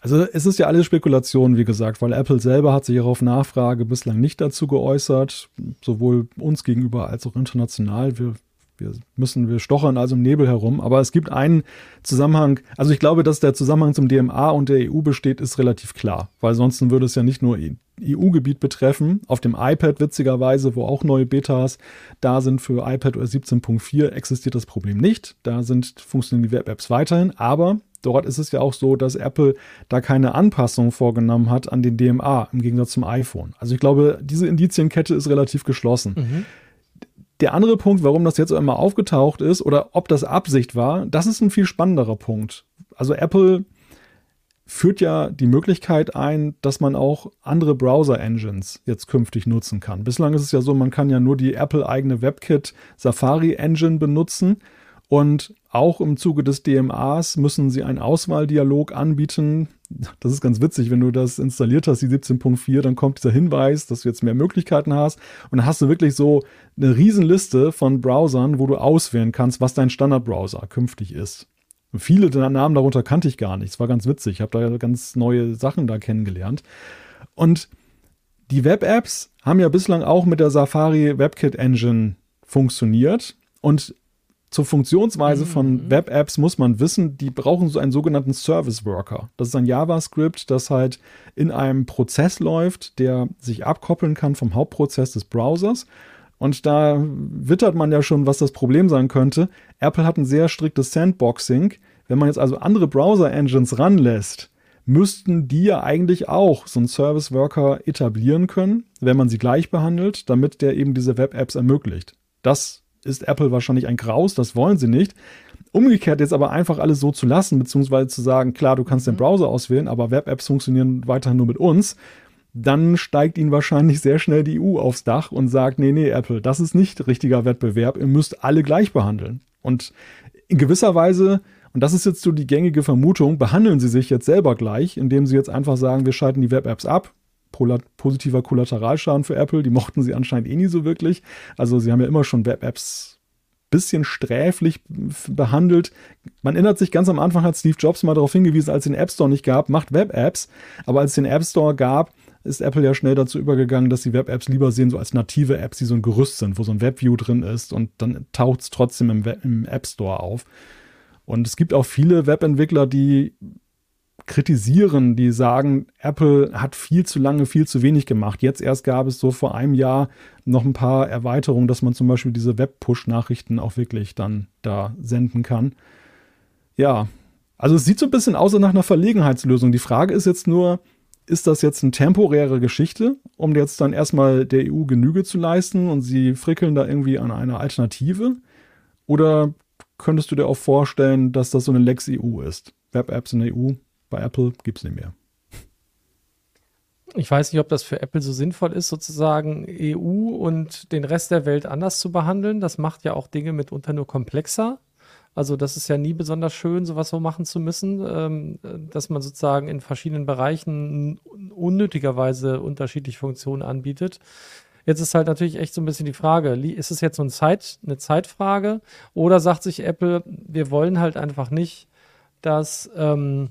Also es ist ja alles Spekulation, wie gesagt, weil Apple selber hat sich auch auf Nachfrage bislang nicht dazu geäußert, sowohl uns gegenüber als auch international. Wir, wir müssen, wir stochern also im Nebel herum. Aber es gibt einen Zusammenhang, also ich glaube, dass der Zusammenhang zum DMA und der EU besteht, ist relativ klar, weil sonst würde es ja nicht nur EU-Gebiet betreffen. Auf dem iPad witzigerweise, wo auch neue Betas da sind für iPadOS 17.4, existiert das Problem nicht. Da sind, funktionieren die Web-Apps weiterhin, aber dort ist es ja auch so, dass Apple da keine Anpassung vorgenommen hat an den DMA im Gegensatz zum iPhone. Also ich glaube, diese Indizienkette ist relativ geschlossen. Der andere Punkt, warum das jetzt einmal aufgetaucht ist oder ob das Absicht war, das ist ein viel spannenderer Punkt. Also Apple führt ja die Möglichkeit ein, dass man auch andere Browser-Engines jetzt künftig nutzen kann. Bislang ist es ja so, man kann ja nur die Apple-eigene WebKit Safari Engine benutzen und auch im Zuge des DMAs müssen sie einen Auswahldialog anbieten. Das ist ganz witzig, wenn du das installiert hast, die 17.4, dann kommt dieser Hinweis, dass du jetzt mehr Möglichkeiten hast. Und dann hast du wirklich so eine Riesenliste von Browsern, wo du auswählen kannst, was dein Standardbrowser künftig ist. Und viele Namen darunter kannte ich gar nicht. Es war ganz witzig. Ich habe da ganz neue Sachen da kennengelernt. Und die Web-Apps haben ja bislang auch mit der Safari WebKit Engine funktioniert. Und zur Funktionsweise von Web-Apps muss man wissen, die brauchen so einen sogenannten Service Worker. Das ist ein JavaScript, das halt in einem Prozess läuft, der sich abkoppeln kann vom Hauptprozess des Browsers. Und da wittert man ja schon, was das Problem sein könnte. Apple hat ein sehr striktes Sandboxing. Wenn man jetzt also andere Browser-Engines ranlässt, müssten die ja eigentlich auch so einen Service Worker etablieren können, wenn man sie gleich behandelt, damit der eben diese Web-Apps ermöglicht. Das ist Apple wahrscheinlich ein Graus, das wollen sie nicht. Umgekehrt jetzt aber einfach alles so zu lassen, beziehungsweise zu sagen, klar, du kannst den Browser auswählen, aber Web-Apps funktionieren weiterhin nur mit uns, dann steigt ihnen wahrscheinlich sehr schnell die EU aufs Dach und sagt, nee, nee, Apple, das ist nicht richtiger Wettbewerb, ihr müsst alle gleich behandeln. Und in gewisser Weise, und das ist jetzt so die gängige Vermutung, behandeln sie sich jetzt selber gleich, indem sie jetzt einfach sagen, wir schalten die Web-Apps ab, positiver Kollateralschaden für Apple. Die mochten sie anscheinend eh nie so wirklich. Also sie haben ja immer schon Web-Apps bisschen sträflich behandelt. Man erinnert sich ganz am Anfang hat Steve Jobs mal darauf hingewiesen, als es den App Store nicht gab, macht Web-Apps. Aber als es den App Store gab, ist Apple ja schnell dazu übergegangen, dass die Web-Apps lieber sehen, so als native Apps, die so ein Gerüst sind, wo so ein Webview drin ist und dann taucht es trotzdem im, Web im App Store auf. Und es gibt auch viele Webentwickler, die kritisieren, die sagen, Apple hat viel zu lange, viel zu wenig gemacht. Jetzt erst gab es so vor einem Jahr noch ein paar Erweiterungen, dass man zum Beispiel diese Web-Push-Nachrichten auch wirklich dann da senden kann. Ja, also es sieht so ein bisschen aus nach einer Verlegenheitslösung. Die Frage ist jetzt nur, ist das jetzt eine temporäre Geschichte, um jetzt dann erstmal der EU Genüge zu leisten und sie frickeln da irgendwie an einer Alternative? Oder könntest du dir auch vorstellen, dass das so eine Lex EU ist? Web-Apps in der EU bei Apple gibt es nicht mehr. Ich weiß nicht, ob das für Apple so sinnvoll ist, sozusagen EU und den Rest der Welt anders zu behandeln. Das macht ja auch Dinge mitunter nur komplexer. Also das ist ja nie besonders schön, sowas so machen zu müssen, ähm, dass man sozusagen in verschiedenen Bereichen unnötigerweise unterschiedliche Funktionen anbietet. Jetzt ist halt natürlich echt so ein bisschen die Frage, ist es jetzt so eine, Zeit, eine Zeitfrage oder sagt sich Apple, wir wollen halt einfach nicht, dass ähm,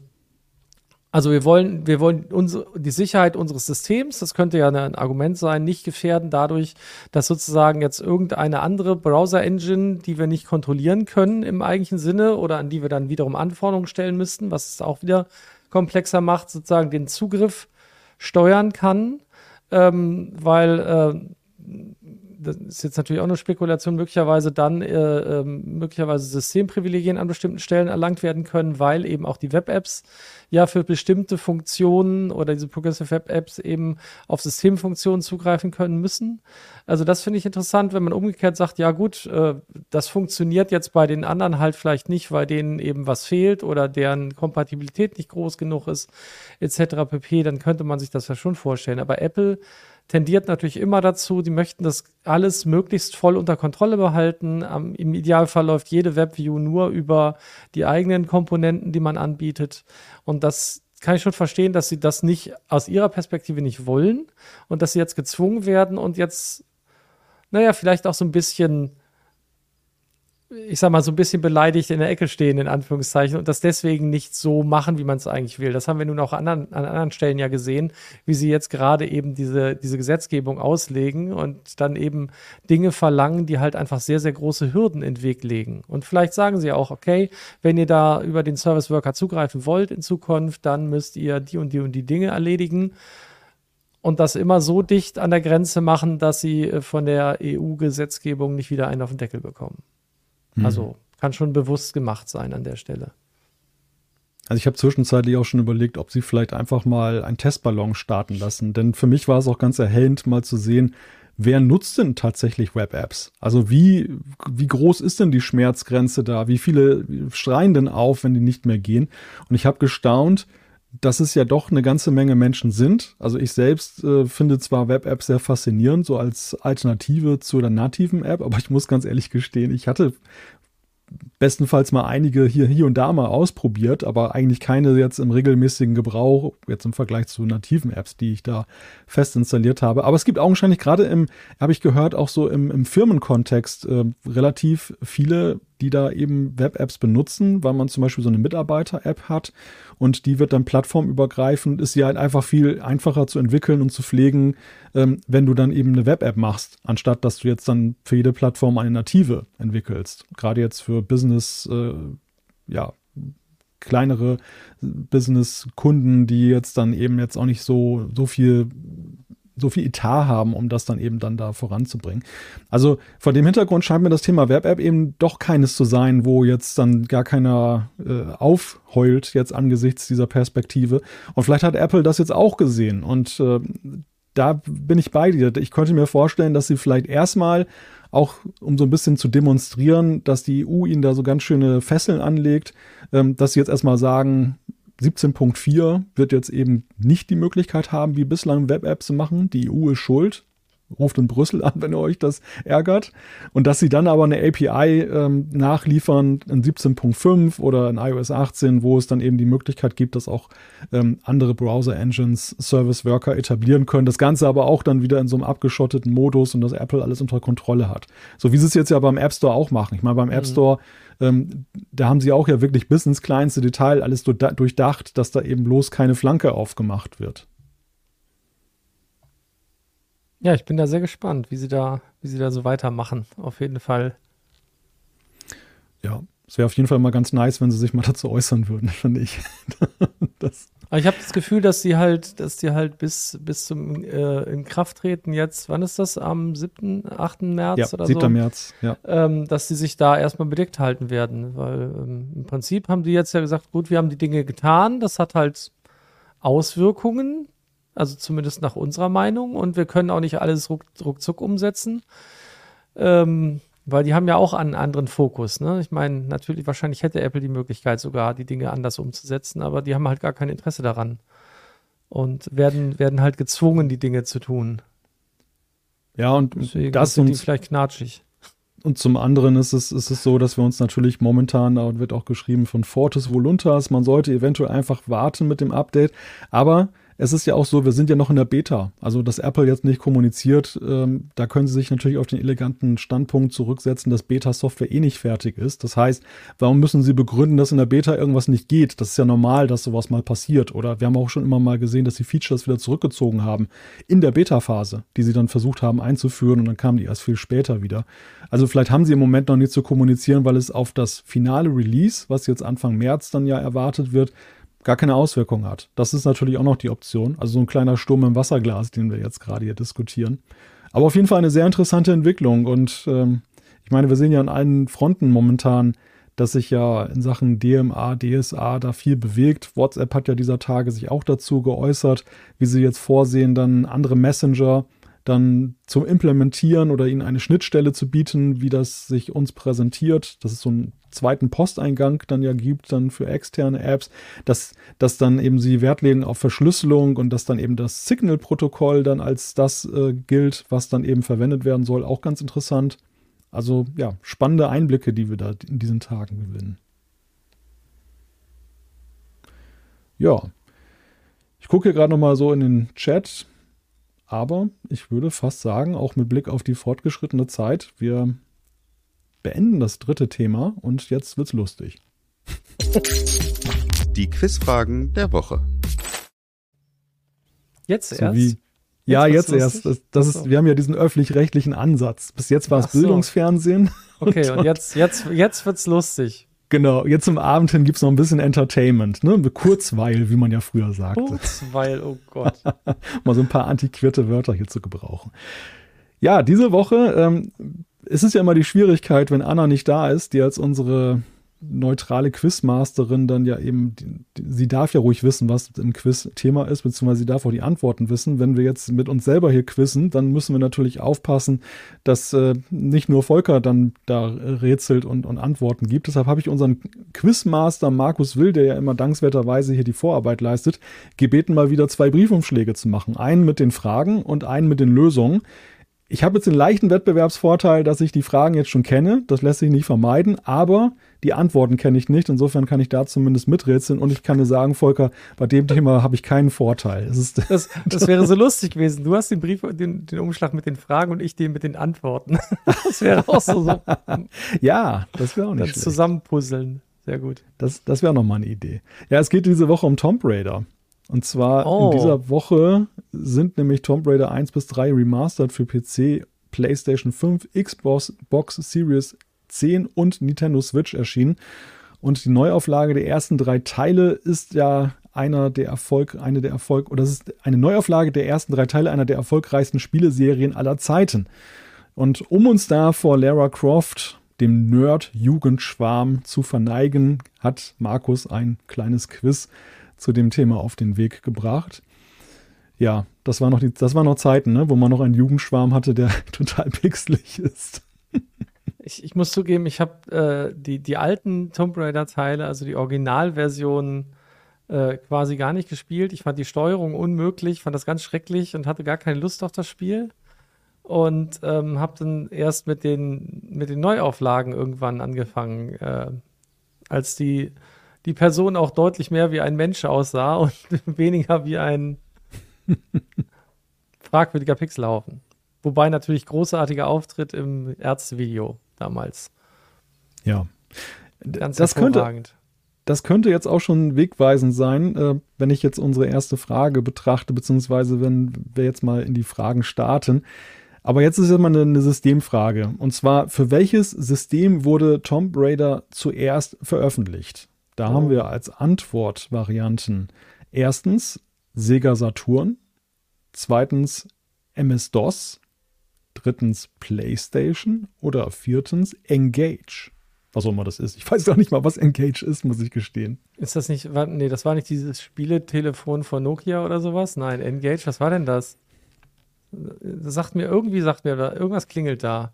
also wir wollen, wir wollen unsere, die Sicherheit unseres Systems, das könnte ja ein Argument sein, nicht gefährden dadurch, dass sozusagen jetzt irgendeine andere Browser-Engine, die wir nicht kontrollieren können im eigentlichen Sinne oder an die wir dann wiederum Anforderungen stellen müssten, was es auch wieder komplexer macht, sozusagen den Zugriff steuern kann, ähm, weil äh, das ist jetzt natürlich auch eine Spekulation, möglicherweise dann äh, äh, möglicherweise Systemprivilegien an bestimmten Stellen erlangt werden können, weil eben auch die Web-Apps ja für bestimmte Funktionen oder diese Progressive Web-Apps eben auf Systemfunktionen zugreifen können müssen. Also das finde ich interessant, wenn man umgekehrt sagt, ja gut, äh, das funktioniert jetzt bei den anderen halt vielleicht nicht, weil denen eben was fehlt oder deren Kompatibilität nicht groß genug ist, etc. pp, dann könnte man sich das ja schon vorstellen. Aber Apple tendiert natürlich immer dazu, die möchten das alles möglichst voll unter Kontrolle behalten. Um, Im Idealfall läuft jede Webview nur über die eigenen Komponenten, die man anbietet. Und das kann ich schon verstehen, dass sie das nicht aus ihrer Perspektive nicht wollen und dass sie jetzt gezwungen werden und jetzt, naja, vielleicht auch so ein bisschen ich sag mal, so ein bisschen beleidigt in der Ecke stehen, in Anführungszeichen, und das deswegen nicht so machen, wie man es eigentlich will. Das haben wir nun auch an anderen, an anderen Stellen ja gesehen, wie sie jetzt gerade eben diese, diese Gesetzgebung auslegen und dann eben Dinge verlangen, die halt einfach sehr, sehr große Hürden in den Weg legen. Und vielleicht sagen sie auch, okay, wenn ihr da über den Service Worker zugreifen wollt in Zukunft, dann müsst ihr die und die und die Dinge erledigen und das immer so dicht an der Grenze machen, dass sie äh, von der EU-Gesetzgebung nicht wieder einen auf den Deckel bekommen. Mhm. Also kann schon bewusst gemacht sein an der Stelle. Also ich habe zwischenzeitlich auch schon überlegt, ob sie vielleicht einfach mal einen Testballon starten lassen. Denn für mich war es auch ganz erhellend, mal zu sehen, wer nutzt denn tatsächlich Web-Apps? Also wie, wie groß ist denn die Schmerzgrenze da? Wie viele schreien denn auf, wenn die nicht mehr gehen? Und ich habe gestaunt, dass es ja doch eine ganze Menge Menschen sind. Also ich selbst äh, finde zwar Web-Apps sehr faszinierend, so als Alternative zu der nativen App, aber ich muss ganz ehrlich gestehen, ich hatte bestenfalls mal einige hier, hier und da mal ausprobiert, aber eigentlich keine jetzt im regelmäßigen Gebrauch, jetzt im Vergleich zu nativen Apps, die ich da fest installiert habe. Aber es gibt augenscheinlich gerade im, habe ich gehört, auch so im, im Firmenkontext äh, relativ viele die da eben Web-Apps benutzen, weil man zum Beispiel so eine Mitarbeiter-App hat und die wird dann plattformübergreifend, ist sie halt einfach viel einfacher zu entwickeln und zu pflegen, ähm, wenn du dann eben eine Web-App machst, anstatt dass du jetzt dann für jede Plattform eine native entwickelst. Gerade jetzt für Business, äh, ja, kleinere Business-Kunden, die jetzt dann eben jetzt auch nicht so, so viel so viel Etat haben, um das dann eben dann da voranzubringen. Also vor dem Hintergrund scheint mir das Thema Web-App eben doch keines zu sein, wo jetzt dann gar keiner äh, aufheult jetzt angesichts dieser Perspektive. Und vielleicht hat Apple das jetzt auch gesehen und äh, da bin ich bei dir. Ich könnte mir vorstellen, dass sie vielleicht erstmal auch um so ein bisschen zu demonstrieren, dass die EU ihnen da so ganz schöne Fesseln anlegt, ähm, dass sie jetzt erstmal sagen, 17.4 wird jetzt eben nicht die Möglichkeit haben, wie bislang Web-Apps zu machen. Die EU ist schuld, ruft in Brüssel an, wenn ihr euch das ärgert. Und dass sie dann aber eine API ähm, nachliefern in 17.5 oder in iOS 18, wo es dann eben die Möglichkeit gibt, dass auch ähm, andere Browser-Engines Service Worker etablieren können. Das Ganze aber auch dann wieder in so einem abgeschotteten Modus und dass Apple alles unter Kontrolle hat. So wie sie es jetzt ja beim App Store auch machen. Ich meine, beim App mhm. Store ähm, da haben sie auch ja wirklich bis ins kleinste Detail alles durchdacht, dass da eben bloß keine Flanke aufgemacht wird. Ja, ich bin da sehr gespannt, wie sie da, wie sie da so weitermachen. Auf jeden Fall. Ja, es wäre auf jeden Fall mal ganz nice, wenn sie sich mal dazu äußern würden, finde ich. Aber ich habe das Gefühl, dass sie halt, dass die halt bis, bis zum äh, Inkrafttreten jetzt, wann ist das? Am 7., 8. März ja, oder 7. so? März, ja. Ähm, dass sie sich da erstmal bedeckt halten werden. Weil ähm, im Prinzip haben die jetzt ja gesagt, gut, wir haben die Dinge getan, das hat halt Auswirkungen, also zumindest nach unserer Meinung. Und wir können auch nicht alles ruck, ruckzuck umsetzen. Ähm, weil die haben ja auch einen anderen Fokus. Ne? Ich meine, natürlich, wahrscheinlich hätte Apple die Möglichkeit sogar, die Dinge anders umzusetzen, aber die haben halt gar kein Interesse daran. Und werden, werden halt gezwungen, die Dinge zu tun. Ja, und Deswegen das sind die vielleicht knatschig. Und zum anderen ist es, ist es so, dass wir uns natürlich momentan, da wird auch geschrieben von Fortis Voluntas, man sollte eventuell einfach warten mit dem Update. Aber es ist ja auch so, wir sind ja noch in der Beta. Also, dass Apple jetzt nicht kommuniziert, ähm, da können sie sich natürlich auf den eleganten Standpunkt zurücksetzen, dass Beta-Software eh nicht fertig ist. Das heißt, warum müssen sie begründen, dass in der Beta irgendwas nicht geht? Das ist ja normal, dass sowas mal passiert. Oder wir haben auch schon immer mal gesehen, dass sie Features wieder zurückgezogen haben in der Beta-Phase, die sie dann versucht haben einzuführen und dann kamen die erst viel später wieder. Also, vielleicht haben sie im Moment noch nicht zu kommunizieren, weil es auf das finale Release, was jetzt Anfang März dann ja erwartet wird, gar keine Auswirkung hat. Das ist natürlich auch noch die Option. Also so ein kleiner Sturm im Wasserglas, den wir jetzt gerade hier diskutieren. Aber auf jeden Fall eine sehr interessante Entwicklung. Und ähm, ich meine, wir sehen ja an allen Fronten momentan, dass sich ja in Sachen DMA, DSA da viel bewegt. WhatsApp hat ja dieser Tage sich auch dazu geäußert, wie sie jetzt vorsehen, dann andere Messenger dann zum Implementieren oder ihnen eine Schnittstelle zu bieten, wie das sich uns präsentiert. Das ist so ein zweiten Posteingang dann ja gibt, dann für externe Apps, dass, dass dann eben sie Wert legen auf Verschlüsselung und dass dann eben das Signal-Protokoll dann als das äh, gilt, was dann eben verwendet werden soll, auch ganz interessant. Also ja, spannende Einblicke, die wir da in diesen Tagen gewinnen. Ja, ich gucke hier gerade noch mal so in den Chat, aber ich würde fast sagen, auch mit Blick auf die fortgeschrittene Zeit, wir beenden das dritte Thema und jetzt wird's lustig. Die Quizfragen der Woche. Jetzt so erst? Wie, ja, jetzt, jetzt erst. Das, das ist, wir haben ja diesen öffentlich-rechtlichen Ansatz. Bis jetzt war es so. Bildungsfernsehen. Okay, und, und, jetzt, jetzt, jetzt wird's lustig. Genau, jetzt zum Abend hin gibt es noch ein bisschen Entertainment, ne? Kurzweil, wie man ja früher sagte. Kurzweil, oh Gott. Mal so ein paar antiquierte Wörter hier zu gebrauchen. Ja, diese Woche ähm, es ist ja immer die Schwierigkeit, wenn Anna nicht da ist, die als unsere neutrale Quizmasterin dann ja eben, die, sie darf ja ruhig wissen, was im Quiz Thema ist, beziehungsweise sie darf auch die Antworten wissen. Wenn wir jetzt mit uns selber hier quizzen, dann müssen wir natürlich aufpassen, dass äh, nicht nur Volker dann da rätselt und, und Antworten gibt. Deshalb habe ich unseren Quizmaster Markus Will, der ja immer dankenswerterweise hier die Vorarbeit leistet, gebeten, mal wieder zwei Briefumschläge zu machen. Einen mit den Fragen und einen mit den Lösungen. Ich habe jetzt den leichten Wettbewerbsvorteil, dass ich die Fragen jetzt schon kenne. Das lässt sich nicht vermeiden, aber die Antworten kenne ich nicht. Insofern kann ich da zumindest miträtseln und ich kann dir sagen, Volker, bei dem Thema habe ich keinen Vorteil. Das, das, wäre so lustig gewesen. Du hast den Brief, den, den, Umschlag mit den Fragen und ich den mit den Antworten. Das wäre auch so. so ja, das wäre auch nicht. Das Zusammenpuzzeln. Sehr gut. Das, das wäre nochmal eine Idee. Ja, es geht diese Woche um Tomb Raider. Und zwar oh. in dieser Woche sind nämlich Tomb Raider 1 bis 3 remastered für PC, PlayStation 5, Xbox Box Series 10 und Nintendo Switch erschienen. Und die Neuauflage der ersten drei Teile ist ja einer der Erfolg, eine der Erfolg, oder es ist eine Neuauflage der ersten drei Teile einer der erfolgreichsten Spieleserien aller Zeiten. Und um uns da vor Lara Croft, dem Nerd-Jugendschwarm, zu verneigen, hat Markus ein kleines Quiz zu dem Thema auf den Weg gebracht. Ja, das, war noch die, waren noch Zeiten, ne, wo man noch einen Jugendschwarm hatte, der total pixelig ist. Ich, ich muss zugeben, ich habe äh, die, die alten Tomb Raider-Teile, also die Originalversion, äh, quasi gar nicht gespielt. Ich fand die Steuerung unmöglich, fand das ganz schrecklich und hatte gar keine Lust auf das Spiel. und ähm, habe dann erst mit den, mit den Neuauflagen irgendwann angefangen, äh, als die, die Person auch deutlich mehr wie ein Mensch aussah und weniger wie ein fragwürdiger Pixelhaufen. Wobei natürlich großartiger Auftritt im Ärztevideo damals. Ja. Ganz das könnte, das könnte jetzt auch schon wegweisend sein, äh, wenn ich jetzt unsere erste Frage betrachte, beziehungsweise wenn wir jetzt mal in die Fragen starten. Aber jetzt ist ja mal eine, eine Systemfrage. Und zwar, für welches System wurde Tomb Raider zuerst veröffentlicht? Da haben wir als Antwortvarianten erstens Sega Saturn, zweitens MS-DOS, drittens PlayStation oder viertens Engage. Was auch immer das ist. Ich weiß doch nicht mal, was Engage ist, muss ich gestehen. Ist das nicht, war, nee, das war nicht dieses Spieletelefon von Nokia oder sowas? Nein, Engage, was war denn das? Das sagt mir, irgendwie sagt mir, irgendwas klingelt da.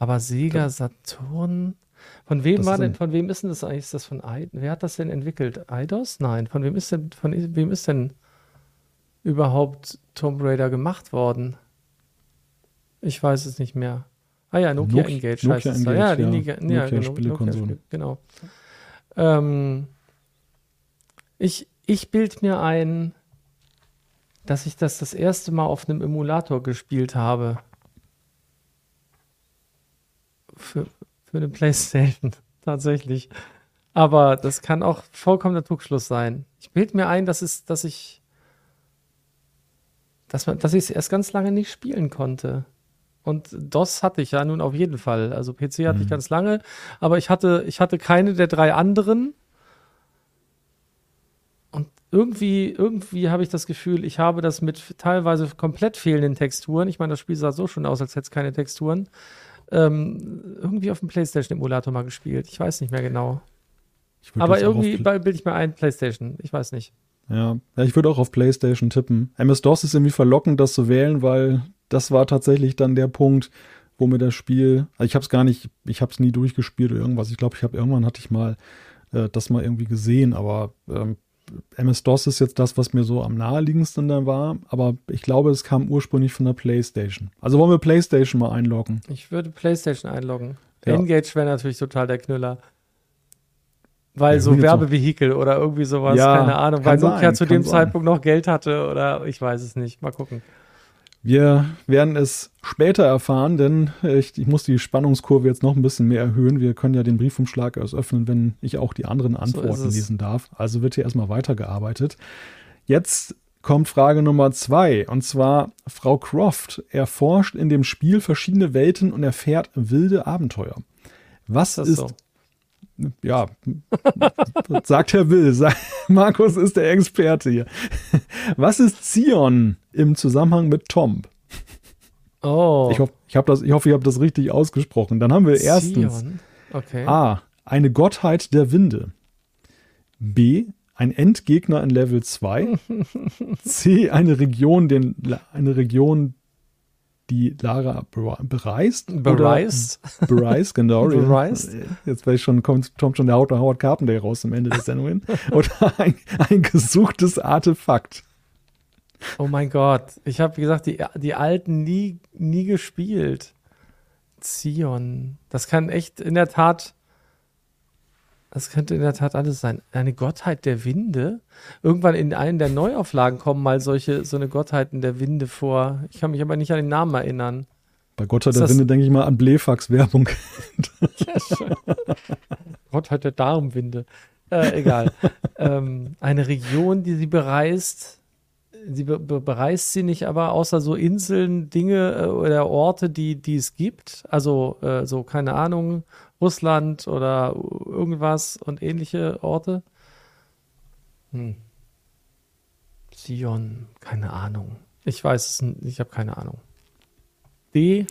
Aber Sega Saturn. Von wem das war denn, von wem ist denn das eigentlich? Ist das von I, wer hat das denn entwickelt? Eidos? Nein, von wem ist denn, von wem ist denn überhaupt Tomb Raider gemacht worden? Ich weiß es nicht mehr. Ah ja, Nokia, Nokia Engage Nokia heißt Engage, es. Ja, die ja, Nokia, ja, genau, Spielekonsole. Genau. Ähm, ich ich bilde mir ein, dass ich das das erste Mal auf einem Emulator gespielt habe. Für, für eine Playstation, tatsächlich. Aber das kann auch vollkommener Trugschluss sein. Ich bilde mir ein, dass, es, dass ich dass, man, dass ich es erst ganz lange nicht spielen konnte. Und DOS hatte ich ja nun auf jeden Fall. Also PC hatte mhm. ich ganz lange, aber ich hatte, ich hatte keine der drei anderen. Und irgendwie, irgendwie habe ich das Gefühl, ich habe das mit teilweise komplett fehlenden Texturen. Ich meine, das Spiel sah so schon aus, als hätte es keine Texturen. Ähm, irgendwie auf dem PlayStation-Emulator mal gespielt. Ich weiß nicht mehr genau. Aber irgendwie bilde ich mir ein, PlayStation. Ich weiß nicht. Ja, ja ich würde auch auf PlayStation tippen. MS-DOS ist irgendwie verlockend, das zu wählen, weil das war tatsächlich dann der Punkt, wo mir das Spiel, also ich habe es gar nicht, ich habe es nie durchgespielt oder irgendwas. Ich glaube, ich habe irgendwann hatte ich mal äh, das mal irgendwie gesehen, aber ähm, MS-DOS ist jetzt das, was mir so am naheliegendsten dann war, aber ich glaube, es kam ursprünglich von der PlayStation. Also wollen wir PlayStation mal einloggen? Ich würde PlayStation einloggen. Ja. Engage wäre natürlich total der Knüller. Weil ja, so Werbevehikel oder irgendwie sowas, ja, keine Ahnung, weil Nokia sein, zu dem sein. Zeitpunkt noch Geld hatte oder ich weiß es nicht. Mal gucken. Wir werden es später erfahren, denn ich, ich, muss die Spannungskurve jetzt noch ein bisschen mehr erhöhen. Wir können ja den Briefumschlag erst öffnen, wenn ich auch die anderen Antworten so lesen darf. Also wird hier erstmal weitergearbeitet. Jetzt kommt Frage Nummer zwei. Und zwar, Frau Croft erforscht in dem Spiel verschiedene Welten und erfährt wilde Abenteuer. Was ist, ist so? Ja, sagt Herr Will. Markus ist der Experte hier. Was ist Zion im Zusammenhang mit Tomb? Oh. Ich, hoff, ich, das, ich hoffe, ich habe das richtig ausgesprochen. Dann haben wir Zion. erstens okay. A. Eine Gottheit der Winde. B. Ein Endgegner in Level 2. C. Eine Region, den, eine Region, die Lara bereist. Bereist. Bereist, genau. bereist. Jetzt weiß ich schon, kommt, kommt schon der Howard Carpenter raus am Ende des Sendung. Oder ein, ein gesuchtes Artefakt. Oh mein Gott. Ich habe, wie gesagt, die, die alten nie, nie gespielt. Zion. Das kann echt in der Tat das könnte in der Tat alles sein. Eine Gottheit der Winde. Irgendwann in einen der Neuauflagen kommen mal solche, so eine Gottheiten der Winde vor. Ich kann mich aber nicht an den Namen erinnern. Bei Gottheit der Winde denke ich mal an Blefax-Werbung. Gottheit der Darmwinde. Äh, egal. ähm, eine Region, die sie bereist. Sie be bereist sie nicht, aber außer so Inseln, Dinge äh, oder Orte, die, die es gibt. Also äh, so, keine Ahnung, Russland oder irgendwas und ähnliche Orte. Hm. Sion, keine Ahnung. Ich weiß es nicht, ich habe keine Ahnung. D,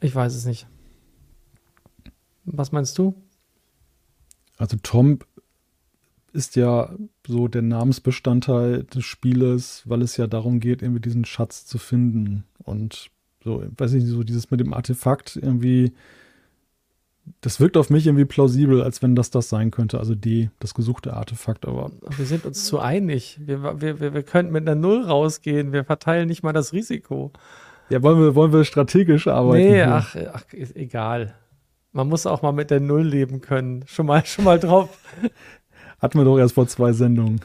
ich weiß es nicht. Was meinst du? Also Tom ist ja so der Namensbestandteil des Spieles, weil es ja darum geht, irgendwie diesen Schatz zu finden. Und so, weiß ich nicht, so dieses mit dem Artefakt irgendwie das wirkt auf mich irgendwie plausibel, als wenn das das sein könnte. Also die, das gesuchte Artefakt, aber. Wir sind uns zu einig. Wir, wir, wir, wir könnten mit einer Null rausgehen. Wir verteilen nicht mal das Risiko. Ja, wollen wir, wollen wir strategisch arbeiten? Nee, ach, ach, egal. Man muss auch mal mit der Null leben können. Schon mal, schon mal drauf. Hatten wir doch erst vor zwei Sendungen.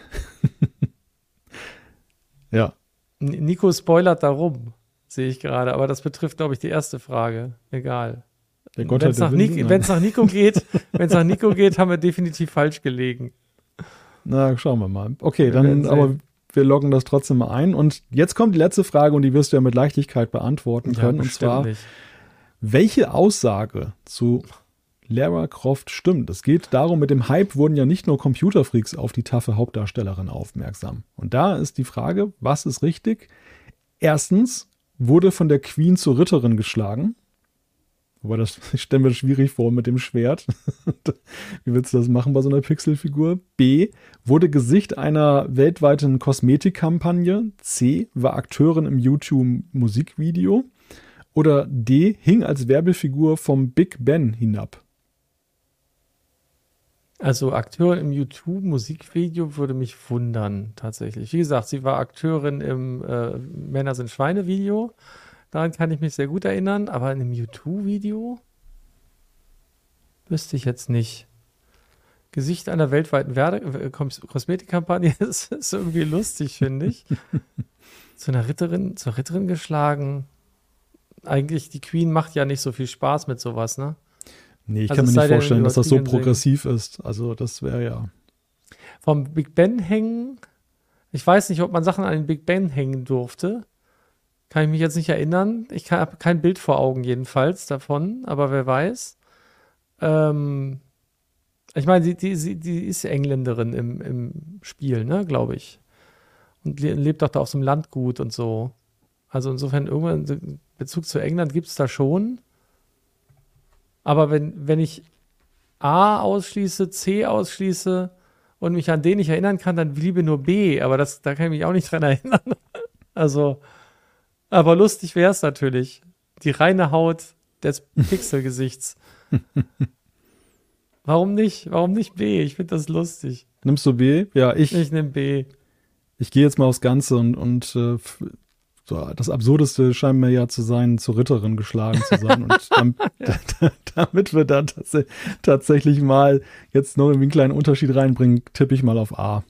ja. Nico spoilert darum, sehe ich gerade. Aber das betrifft, glaube ich, die erste Frage. Egal. Wenn es nach, nach, Nico geht, wenn es nach Nico geht, haben wir definitiv falsch gelegen. Na, schauen wir mal. Okay, dann aber wir loggen das trotzdem mal ein. Und jetzt kommt die letzte Frage und die wirst du ja mit Leichtigkeit beantworten können. Ja, und zwar, nicht. welche Aussage zu Lara Croft stimmt? Es geht darum, mit dem Hype wurden ja nicht nur Computerfreaks auf die taffe Hauptdarstellerin aufmerksam. Und da ist die Frage, was ist richtig? Erstens, wurde von der Queen zur Ritterin geschlagen. Aber das stellen wir schwierig vor mit dem Schwert. Wie willst du das machen bei so einer Pixelfigur? B. Wurde Gesicht einer weltweiten Kosmetikkampagne. C. War Akteurin im YouTube-Musikvideo. Oder D. Hing als Werbefigur vom Big Ben hinab. Also Akteurin im YouTube-Musikvideo würde mich wundern, tatsächlich. Wie gesagt, sie war Akteurin im äh, Männer sind Schweine-Video. Daran kann ich mich sehr gut erinnern, aber in einem YouTube-Video wüsste ich jetzt nicht. Gesicht einer weltweiten Werde äh, Kosmetikkampagne ist, ist irgendwie lustig, finde ich. zu einer Ritterin, zur Ritterin geschlagen. Eigentlich, die Queen macht ja nicht so viel Spaß mit sowas, ne? Nee, ich also kann mir nicht vorstellen, dass das so progressiv Singen. ist. Also, das wäre ja. Vom Big Ben hängen. Ich weiß nicht, ob man Sachen an den Big Ben hängen durfte. Kann ich mich jetzt nicht erinnern. Ich habe kein Bild vor Augen jedenfalls davon, aber wer weiß. Ähm, ich meine, die, die, die ist Engländerin im, im Spiel, ne, glaube ich. Und lebt doch da auf so einem Landgut und so. Also insofern irgendwann Bezug zu England gibt es da schon. Aber wenn, wenn ich A ausschließe, C ausschließe und mich an den nicht erinnern kann, dann bliebe nur B. Aber das, da kann ich mich auch nicht dran erinnern. also, aber lustig wäre es natürlich. Die reine Haut des Pixelgesichts. Warum nicht? Warum nicht B? Ich finde das lustig. Nimmst du B? Ja, ich. Ich nehme B. Ich gehe jetzt mal aufs Ganze und, und äh, so, das Absurdeste scheint mir ja zu sein, zur Ritterin geschlagen zu sein. Und dann, damit wir da tats tatsächlich mal jetzt noch irgendwie einen kleinen Unterschied reinbringen, tippe ich mal auf A.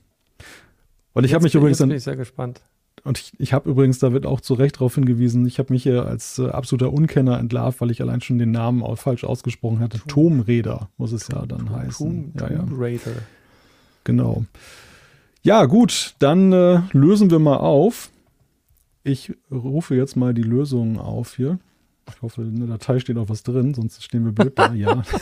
Und ich habe mich übrigens dann. Bin ich sehr gespannt. Und ich, ich habe übrigens, da wird auch zu Recht darauf hingewiesen, ich habe mich hier als äh, absoluter Unkenner entlarvt, weil ich allein schon den Namen auch falsch ausgesprochen hatte. Tomb Raider muss es ja dann heißen. Tomb, ja, ja. Raider. Genau. Ja, gut, dann äh, lösen wir mal auf. Ich rufe jetzt mal die Lösung auf hier. Ich hoffe, in der Datei steht auch was drin, sonst stehen wir blöd da. Ja.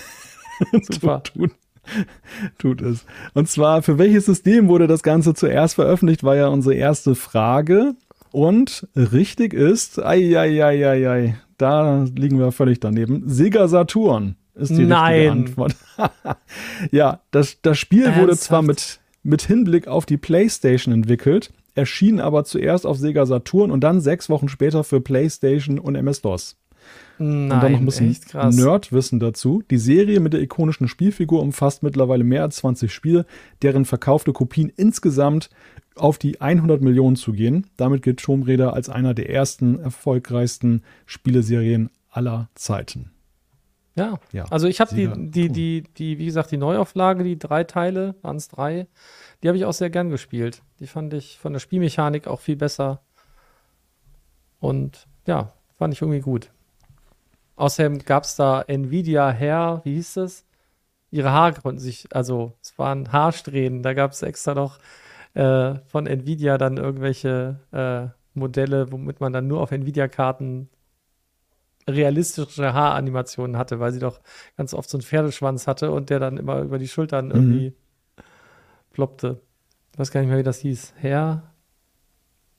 Super. tut, tut es. Und zwar, für welches System wurde das Ganze zuerst veröffentlicht, war ja unsere erste Frage. Und richtig ist, ei, ei, ei, ei, ei, da liegen wir völlig daneben. Sega Saturn ist die Nein. richtige Antwort. ja, das, das Spiel Ernsthaft? wurde zwar mit, mit Hinblick auf die PlayStation entwickelt, erschien aber zuerst auf Sega Saturn und dann sechs Wochen später für PlayStation und MS-DOS. Nein, und dann noch ein bisschen Nerdwissen dazu. Die Serie mit der ikonischen Spielfigur umfasst mittlerweile mehr als 20 Spiele, deren verkaufte Kopien insgesamt auf die 100 Millionen zu gehen. Damit gilt Tomb Raider als einer der ersten erfolgreichsten Spieleserien aller Zeiten. Ja, ja also ich habe die, die, die, die, wie gesagt, die Neuauflage, die drei Teile, waren es drei, die habe ich auch sehr gern gespielt. Die fand ich von der Spielmechanik auch viel besser. Und ja, fand ich irgendwie gut. Außerdem gab es da Nvidia Hair, wie hieß das? Ihre Haare konnten sich, also es waren Haarsträhnen, da gab es extra noch äh, von Nvidia dann irgendwelche äh, Modelle, womit man dann nur auf Nvidia-Karten realistische Haaranimationen hatte, weil sie doch ganz oft so einen Pferdeschwanz hatte und der dann immer über die Schultern mhm. irgendwie ploppte. Ich weiß gar nicht mehr, wie das hieß. Herr.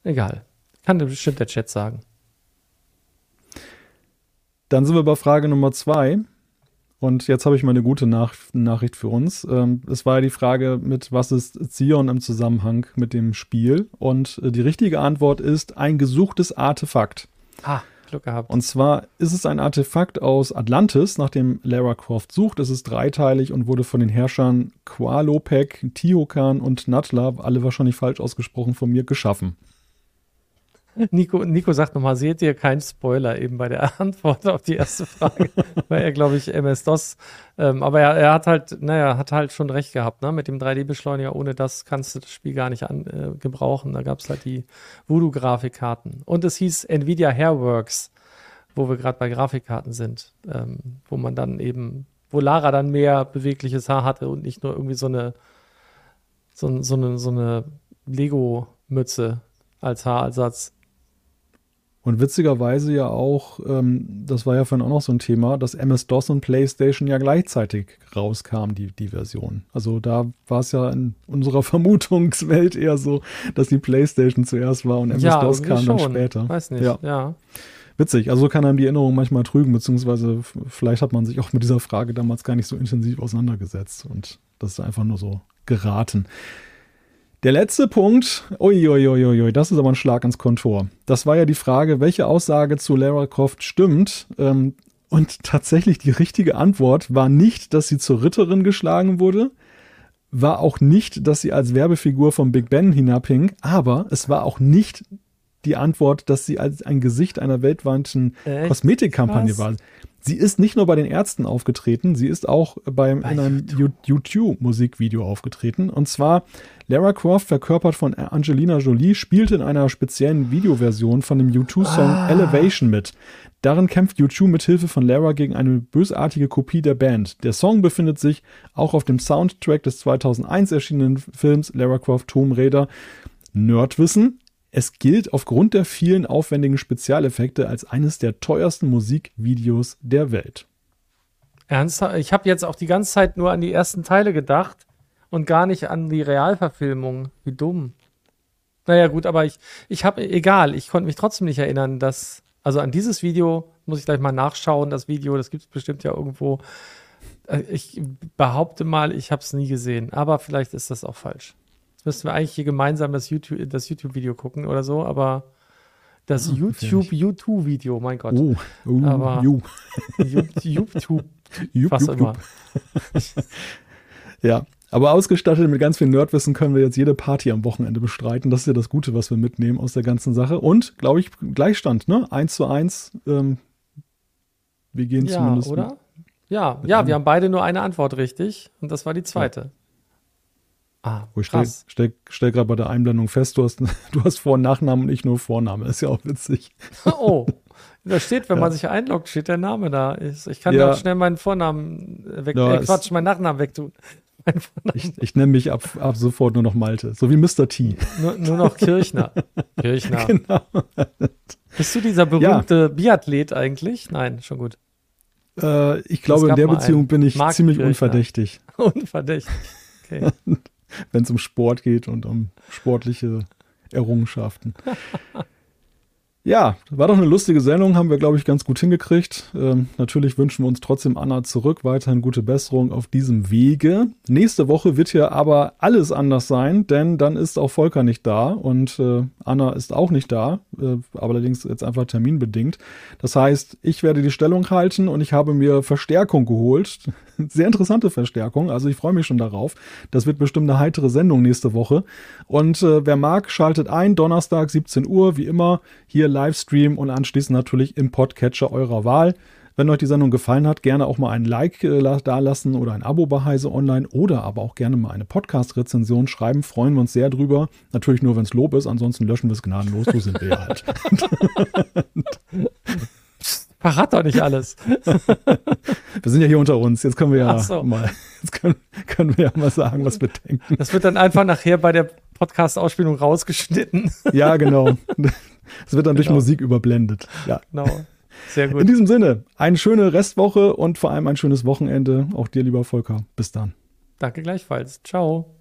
Egal. Kann bestimmt der Chat sagen. Dann sind wir bei Frage Nummer zwei. Und jetzt habe ich mal eine gute Nach Nachricht für uns. Ähm, es war ja die Frage mit, was ist Zion im Zusammenhang mit dem Spiel? Und äh, die richtige Antwort ist ein gesuchtes Artefakt. Ah. Glück gehabt. Und zwar ist es ein Artefakt aus Atlantis, nach dem Lara Croft sucht. Es ist dreiteilig und wurde von den Herrschern Qualopek, Tiokan und Natla, alle wahrscheinlich falsch ausgesprochen, von mir geschaffen. Nico, Nico sagt nochmal, seht ihr keinen Spoiler eben bei der Antwort auf die erste Frage, weil er, glaube ich, MS-DOS, ähm, aber er, er, hat halt, naja, hat halt schon recht gehabt, ne? Mit dem 3D-Beschleuniger, ohne das kannst du das Spiel gar nicht an, äh, gebrauchen. Da gab es halt die Voodoo-Grafikkarten. Und es hieß Nvidia Hairworks, wo wir gerade bei Grafikkarten sind, ähm, wo man dann eben, wo Lara dann mehr bewegliches Haar hatte und nicht nur irgendwie so eine, so, so eine, so eine Lego-Mütze als Haarersatz. Und witzigerweise ja auch, ähm, das war ja vorhin auch noch so ein Thema, dass MS-DOS und PlayStation ja gleichzeitig rauskamen, die, die Version. Also da war es ja in unserer Vermutungswelt eher so, dass die PlayStation zuerst war und MS-DOS ja, kam schon. dann später. Weiß nicht, ja. ja. Witzig, also kann einem die Erinnerung manchmal trügen, beziehungsweise vielleicht hat man sich auch mit dieser Frage damals gar nicht so intensiv auseinandergesetzt und das ist einfach nur so geraten. Der letzte Punkt, uiuiuiui, das ist aber ein Schlag ins Kontor. Das war ja die Frage, welche Aussage zu Lara Croft stimmt. Ähm, und tatsächlich die richtige Antwort war nicht, dass sie zur Ritterin geschlagen wurde, war auch nicht, dass sie als Werbefigur vom Big Ben hinabhing, aber es war auch nicht die Antwort, dass sie als ein Gesicht einer weltweiten Kosmetikkampagne war. Sie ist nicht nur bei den Ärzten aufgetreten, sie ist auch beim, bei in einem YouTube-Musikvideo aufgetreten. Und zwar Lara Croft, verkörpert von Angelina Jolie, spielte in einer speziellen Videoversion von dem U2-Song ah. Elevation mit. Darin kämpft U2 mit Hilfe von Lara gegen eine bösartige Kopie der Band. Der Song befindet sich auch auf dem Soundtrack des 2001 erschienenen Films Lara Croft Tomb Raider. Nerdwissen, es gilt aufgrund der vielen aufwendigen Spezialeffekte als eines der teuersten Musikvideos der Welt. Ernsthaft? Ich habe jetzt auch die ganze Zeit nur an die ersten Teile gedacht und gar nicht an die Realverfilmung. Wie dumm. Naja, gut, aber ich, ich habe, egal, ich konnte mich trotzdem nicht erinnern, dass, also an dieses Video muss ich gleich mal nachschauen, das Video, das gibt es bestimmt ja irgendwo. Äh, ich behaupte mal, ich habe es nie gesehen, aber vielleicht ist das auch falsch müssten wir eigentlich hier gemeinsam das YouTube, das YouTube-Video gucken oder so, aber das oh, YouTube-YouTube-Video, mein Gott. Oh, oh aber YouTube, was immer. ja, aber ausgestattet mit ganz viel Nerdwissen können wir jetzt jede Party am Wochenende bestreiten. Das ist ja das Gute, was wir mitnehmen aus der ganzen Sache. Und, glaube ich, Gleichstand, ne? Eins zu eins. Ähm, wir gehen ja, zumindest. Oder? Ja, ja, wir haben beide nur eine Antwort richtig und das war die zweite. Ja. Ah, Wo ich stell, stell, stell gerade bei der Einblendung fest, du hast, du hast Vor- und Nachnamen und ich nur Vorname. Ist ja auch witzig. Oh, da steht, wenn ja. man sich einloggt, steht der Name da. Ich, ich kann ja auch schnell meinen Vornamen weg, ja, äh, Quatsch, meinen Nachnamen wegtun. Ich, ich nenne mich ab, ab sofort nur noch Malte, so wie Mr. T. Nur, nur noch Kirchner. Kirchner. Genau. Bist du dieser berühmte. Biathlet eigentlich? Nein, schon gut. Äh, ich glaube, in der Beziehung bin ich Mark ziemlich Kirchner. unverdächtig. Unverdächtig. Okay. Wenn es um Sport geht und um sportliche Errungenschaften. Ja, war doch eine lustige Sendung, haben wir, glaube ich, ganz gut hingekriegt. Ähm, natürlich wünschen wir uns trotzdem Anna zurück, weiterhin gute Besserung auf diesem Wege. Nächste Woche wird hier aber alles anders sein, denn dann ist auch Volker nicht da und äh, Anna ist auch nicht da, äh, allerdings jetzt einfach terminbedingt. Das heißt, ich werde die Stellung halten und ich habe mir Verstärkung geholt. Sehr interessante Verstärkung, also ich freue mich schon darauf. Das wird bestimmt eine heitere Sendung nächste Woche. Und äh, wer mag, schaltet ein, Donnerstag 17 Uhr, wie immer, hier Livestream und anschließend natürlich im Podcatcher eurer Wahl. Wenn euch die Sendung gefallen hat, gerne auch mal ein Like äh, da lassen oder ein Abo bei Heise Online oder aber auch gerne mal eine Podcast-Rezension schreiben. Freuen wir uns sehr drüber. Natürlich nur, wenn es Lob ist, ansonsten löschen wir es gnadenlos. So sind wir halt. Verrat doch nicht alles. wir sind ja hier unter uns. Jetzt können wir ja so. mal, jetzt können, können, wir ja mal sagen, was wir denken. Das wird dann einfach nachher bei der Podcast-Ausspielung rausgeschnitten. ja, genau. Es wird dann genau. durch Musik überblendet. Ja. Genau. Sehr gut. In diesem Sinne, eine schöne Restwoche und vor allem ein schönes Wochenende. Auch dir, lieber Volker. Bis dann. Danke gleichfalls. Ciao.